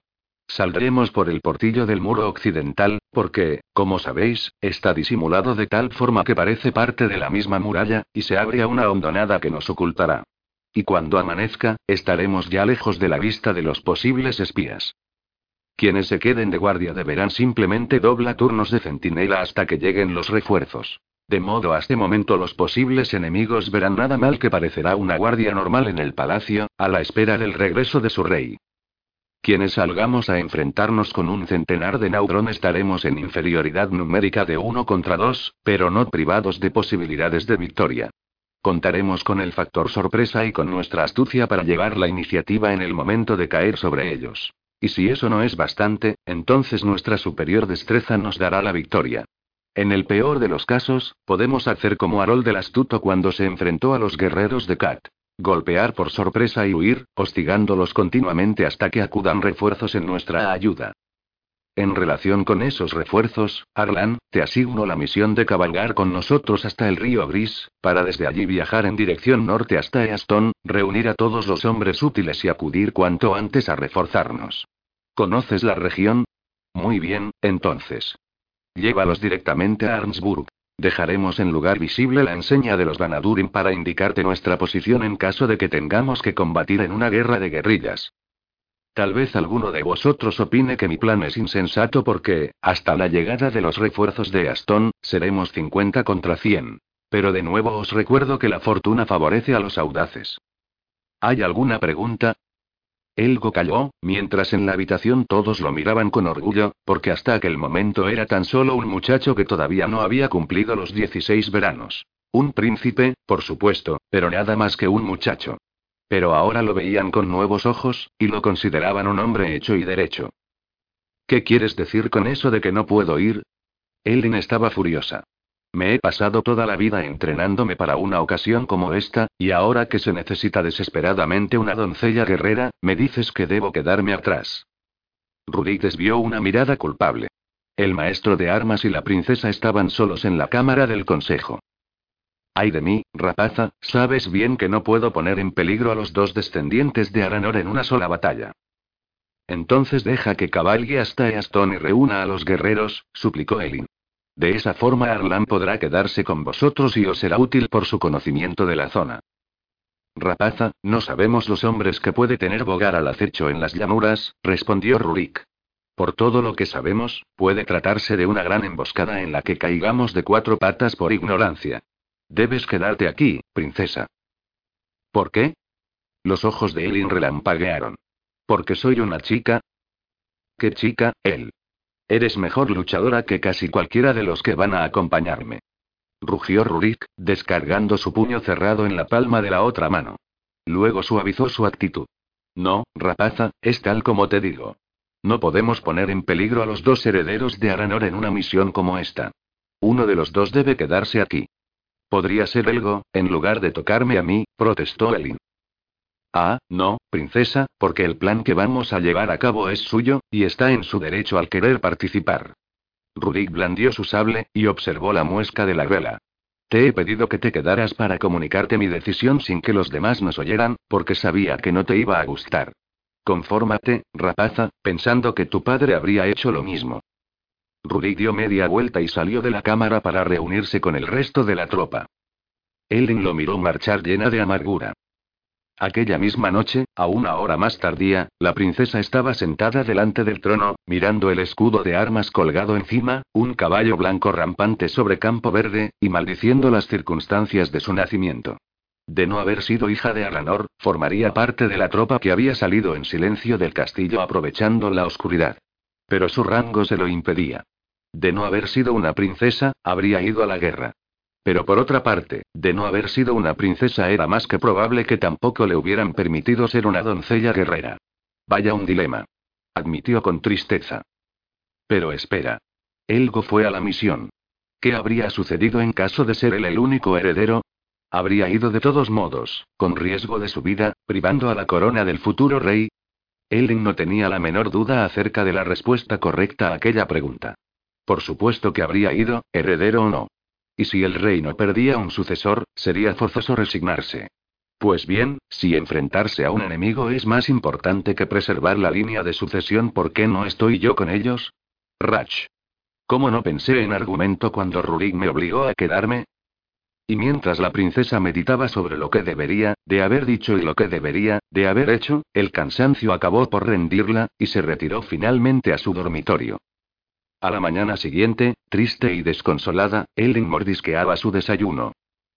Saldremos por el portillo del muro occidental, porque, como sabéis, está disimulado de tal forma que parece parte de la misma muralla, y se abre a una hondonada que nos ocultará. Y cuando amanezca, estaremos ya lejos de la vista de los posibles espías. Quienes se queden de guardia deberán simplemente doblar turnos de centinela hasta que lleguen los refuerzos. De modo a este momento los posibles enemigos verán nada mal que parecerá una guardia normal en el palacio, a la espera del regreso de su rey. Quienes salgamos a enfrentarnos con un centenar de Naudron estaremos en inferioridad numérica de uno contra dos, pero no privados de posibilidades de victoria. Contaremos con el factor sorpresa y con nuestra astucia para llevar la iniciativa en el momento de caer sobre ellos. Y si eso no es bastante, entonces nuestra superior destreza nos dará la victoria. En el peor de los casos, podemos hacer como Harold el astuto cuando se enfrentó a los guerreros de Kat. Golpear por sorpresa y huir, hostigándolos continuamente hasta que acudan refuerzos en nuestra ayuda. En relación con esos refuerzos, Arlan, te asigno la misión de cabalgar con nosotros hasta el río Gris, para desde allí viajar en dirección norte hasta Easton, reunir a todos los hombres útiles y acudir cuanto antes a reforzarnos. ¿Conoces la región? Muy bien, entonces. Llévalos directamente a Arnsburg. Dejaremos en lugar visible la enseña de los Vanadurin para indicarte nuestra posición en caso de que tengamos que combatir en una guerra de guerrillas. Tal vez alguno de vosotros opine que mi plan es insensato porque, hasta la llegada de los refuerzos de Aston, seremos 50 contra 100. Pero de nuevo os recuerdo que la fortuna favorece a los audaces. ¿Hay alguna pregunta? Elgo calló, mientras en la habitación todos lo miraban con orgullo, porque hasta aquel momento era tan solo un muchacho que todavía no había cumplido los 16 veranos. Un príncipe, por supuesto, pero nada más que un muchacho. Pero ahora lo veían con nuevos ojos, y lo consideraban un hombre hecho y derecho. ¿Qué quieres decir con eso de que no puedo ir? Elin estaba furiosa. Me he pasado toda la vida entrenándome para una ocasión como esta, y ahora que se necesita desesperadamente una doncella guerrera, me dices que debo quedarme atrás. Rudik desvió una mirada culpable. El maestro de armas y la princesa estaban solos en la cámara del consejo. Ay de mí, rapaza, sabes bien que no puedo poner en peligro a los dos descendientes de Aranor en una sola batalla. Entonces deja que cabalgue hasta Easton y reúna a los guerreros, suplicó Elin. De esa forma Arlan podrá quedarse con vosotros y os será útil por su conocimiento de la zona. Rapaza, no sabemos los hombres que puede tener Bogar al acecho en las llanuras, respondió Rurik. Por todo lo que sabemos, puede tratarse de una gran emboscada en la que caigamos de cuatro patas por ignorancia. Debes quedarte aquí, princesa. ¿Por qué? Los ojos de Elin relampaguearon. ¿Porque soy una chica? ¿Qué chica, él? Eres mejor luchadora que casi cualquiera de los que van a acompañarme. Rugió Rurik, descargando su puño cerrado en la palma de la otra mano. Luego suavizó su actitud. No, rapaza, es tal como te digo. No podemos poner en peligro a los dos herederos de Aranor en una misión como esta. Uno de los dos debe quedarse aquí. Podría ser Elgo, en lugar de tocarme a mí, protestó Elin. Ah, no, princesa, porque el plan que vamos a llevar a cabo es suyo, y está en su derecho al querer participar. Rudik blandió su sable, y observó la muesca de la vela. Te he pedido que te quedaras para comunicarte mi decisión sin que los demás nos oyeran, porque sabía que no te iba a gustar. Confórmate, rapaza, pensando que tu padre habría hecho lo mismo. Rudy dio media vuelta y salió de la cámara para reunirse con el resto de la tropa. Ellen lo miró marchar llena de amargura. Aquella misma noche, a una hora más tardía, la princesa estaba sentada delante del trono, mirando el escudo de armas colgado encima, un caballo blanco rampante sobre campo verde, y maldiciendo las circunstancias de su nacimiento. De no haber sido hija de Aranor, formaría parte de la tropa que había salido en silencio del castillo aprovechando la oscuridad. Pero su rango se lo impedía. De no haber sido una princesa, habría ido a la guerra. Pero por otra parte, de no haber sido una princesa era más que probable que tampoco le hubieran permitido ser una doncella guerrera. Vaya un dilema. Admitió con tristeza. Pero espera. Elgo fue a la misión. ¿Qué habría sucedido en caso de ser él el único heredero? Habría ido de todos modos, con riesgo de su vida, privando a la corona del futuro rey. Elin no tenía la menor duda acerca de la respuesta correcta a aquella pregunta. Por supuesto que habría ido, heredero o no. Y si el reino perdía un sucesor, sería forzoso resignarse. Pues bien, si enfrentarse a un enemigo es más importante que preservar la línea de sucesión, ¿por qué no estoy yo con ellos? Rach. ¿Cómo no pensé en argumento cuando Rurik me obligó a quedarme? Y mientras la princesa meditaba sobre lo que debería, de haber dicho y lo que debería, de haber hecho, el cansancio acabó por rendirla, y se retiró finalmente a su dormitorio. A la mañana siguiente, triste y desconsolada, Ellen mordisqueaba su desayuno.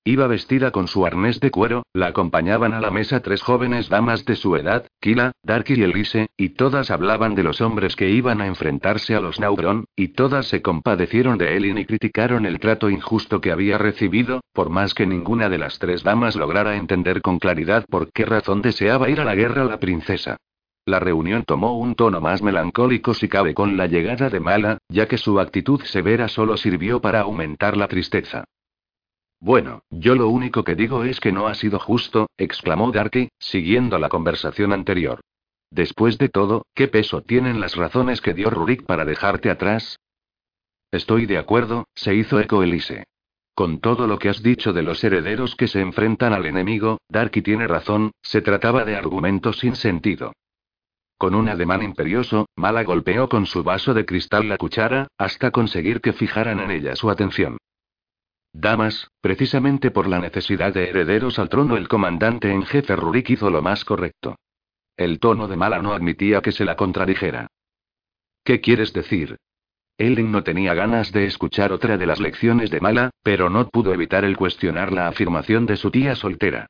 Iba vestida con su arnés de cuero, la acompañaban a la mesa tres jóvenes damas de su edad, Kila, Darky y Elise, y todas hablaban de los hombres que iban a enfrentarse a los Naubron, y todas se compadecieron de Elin y criticaron el trato injusto que había recibido, por más que ninguna de las tres damas lograra entender con claridad por qué razón deseaba ir a la guerra la princesa. La reunión tomó un tono más melancólico si cabe con la llegada de Mala, ya que su actitud severa solo sirvió para aumentar la tristeza. Bueno, yo lo único que digo es que no ha sido justo, exclamó Darky, siguiendo la conversación anterior. Después de todo, ¿qué peso tienen las razones que dio Rurik para dejarte atrás? Estoy de acuerdo, se hizo eco Elise. Con todo lo que has dicho de los herederos que se enfrentan al enemigo, Darky tiene razón, se trataba de argumentos sin sentido. Con un ademán imperioso, Mala golpeó con su vaso de cristal la cuchara, hasta conseguir que fijaran en ella su atención. Damas, precisamente por la necesidad de herederos al trono, el comandante en jefe Rurik hizo lo más correcto. El tono de Mala no admitía que se la contradijera. ¿Qué quieres decir? Ellen no tenía ganas de escuchar otra de las lecciones de Mala, pero no pudo evitar el cuestionar la afirmación de su tía soltera.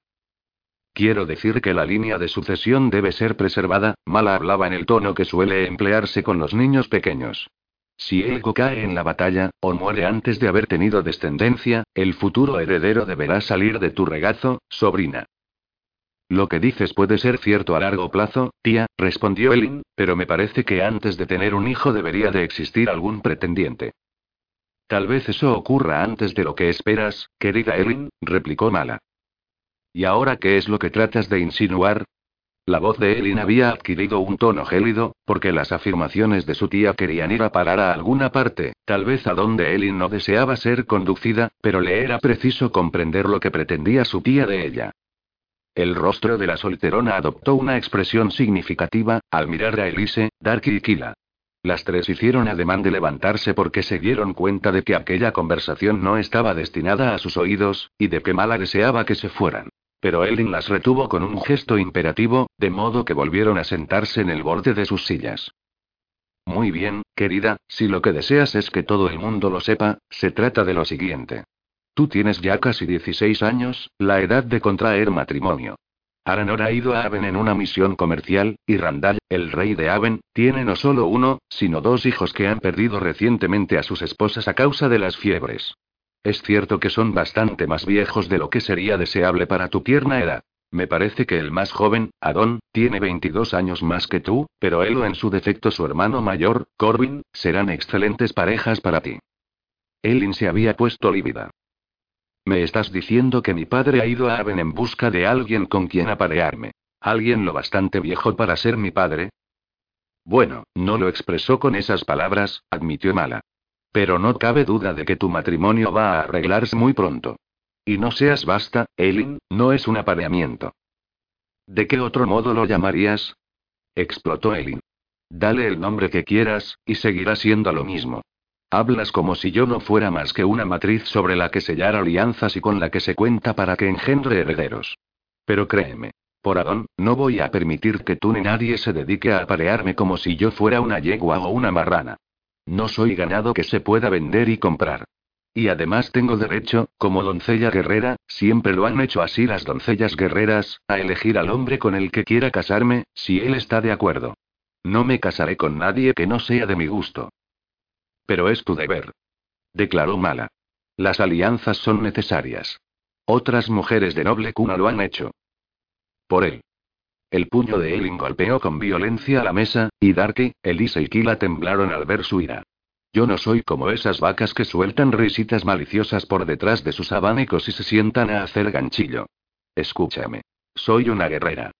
Quiero decir que la línea de sucesión debe ser preservada, Mala hablaba en el tono que suele emplearse con los niños pequeños. Si Elgo cae en la batalla, o muere antes de haber tenido descendencia, el futuro heredero deberá salir de tu regazo, sobrina. Lo que dices puede ser cierto a largo plazo, tía, respondió Elin, pero me parece que antes de tener un hijo debería de existir algún pretendiente. Tal vez eso ocurra antes de lo que esperas, querida Elin, replicó Mala. ¿Y ahora qué es lo que tratas de insinuar? La voz de Elin había adquirido un tono gélido, porque las afirmaciones de su tía querían ir a parar a alguna parte, tal vez a donde Elin no deseaba ser conducida, pero le era preciso comprender lo que pretendía su tía de ella. El rostro de la solterona adoptó una expresión significativa, al mirar a Elise, Darky y Kila. Las tres hicieron ademán de levantarse porque se dieron cuenta de que aquella conversación no estaba destinada a sus oídos, y de que Mala deseaba que se fueran. Pero Elin las retuvo con un gesto imperativo, de modo que volvieron a sentarse en el borde de sus sillas. Muy bien, querida, si lo que deseas es que todo el mundo lo sepa, se trata de lo siguiente. Tú tienes ya casi 16 años, la edad de contraer matrimonio. Aranor ha ido a Aven en una misión comercial, y Randall, el rey de Aven, tiene no solo uno, sino dos hijos que han perdido recientemente a sus esposas a causa de las fiebres. Es cierto que son bastante más viejos de lo que sería deseable para tu tierna edad. Me parece que el más joven, Adón, tiene 22 años más que tú, pero él o en su defecto su hermano mayor, Corbin, serán excelentes parejas para ti. Elin se había puesto lívida. ¿Me estás diciendo que mi padre ha ido a Aven en busca de alguien con quien aparearme? ¿Alguien lo bastante viejo para ser mi padre? Bueno, no lo expresó con esas palabras, admitió Mala. Pero no cabe duda de que tu matrimonio va a arreglarse muy pronto. Y no seas basta, Elin, no es un apareamiento. ¿De qué otro modo lo llamarías? explotó Elin. Dale el nombre que quieras, y seguirá siendo lo mismo. Hablas como si yo no fuera más que una matriz sobre la que sellar alianzas y con la que se cuenta para que engendre herederos. Pero créeme, por Adón, no voy a permitir que tú ni nadie se dedique a aparearme como si yo fuera una yegua o una marrana. No soy ganado que se pueda vender y comprar. Y además tengo derecho, como doncella guerrera, siempre lo han hecho así las doncellas guerreras, a elegir al hombre con el que quiera casarme, si él está de acuerdo. No me casaré con nadie que no sea de mi gusto. Pero es tu deber. Declaró Mala. Las alianzas son necesarias. Otras mujeres de noble cuna lo han hecho. Por él. El puño de Elin golpeó con violencia la mesa, y Darky, Elisa y Kila temblaron al ver su ira. Yo no soy como esas vacas que sueltan risitas maliciosas por detrás de sus abanicos y se sientan a hacer ganchillo. Escúchame. Soy una guerrera.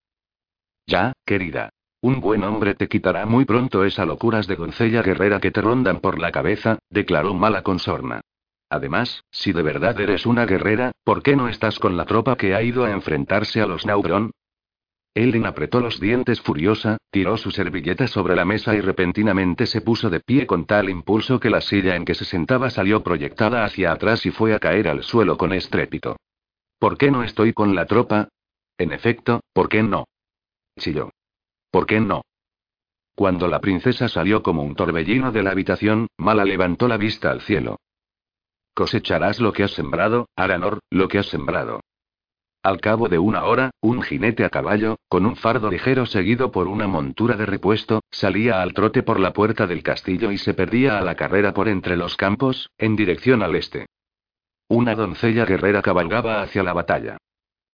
Ya, querida. Un buen hombre te quitará muy pronto esas locuras de doncella guerrera que te rondan por la cabeza, declaró Mala Consorna. Además, si de verdad eres una guerrera, ¿por qué no estás con la tropa que ha ido a enfrentarse a los Naubron? Ellen apretó los dientes furiosa, tiró su servilleta sobre la mesa y repentinamente se puso de pie con tal impulso que la silla en que se sentaba salió proyectada hacia atrás y fue a caer al suelo con estrépito. ¿Por qué no estoy con la tropa? En efecto, ¿por qué no? Chilló. ¿Por qué no? Cuando la princesa salió como un torbellino de la habitación, Mala levantó la vista al cielo. Cosecharás lo que has sembrado, Aranor, lo que has sembrado. Al cabo de una hora, un jinete a caballo, con un fardo ligero seguido por una montura de repuesto, salía al trote por la puerta del castillo y se perdía a la carrera por entre los campos, en dirección al este. Una doncella guerrera cabalgaba hacia la batalla.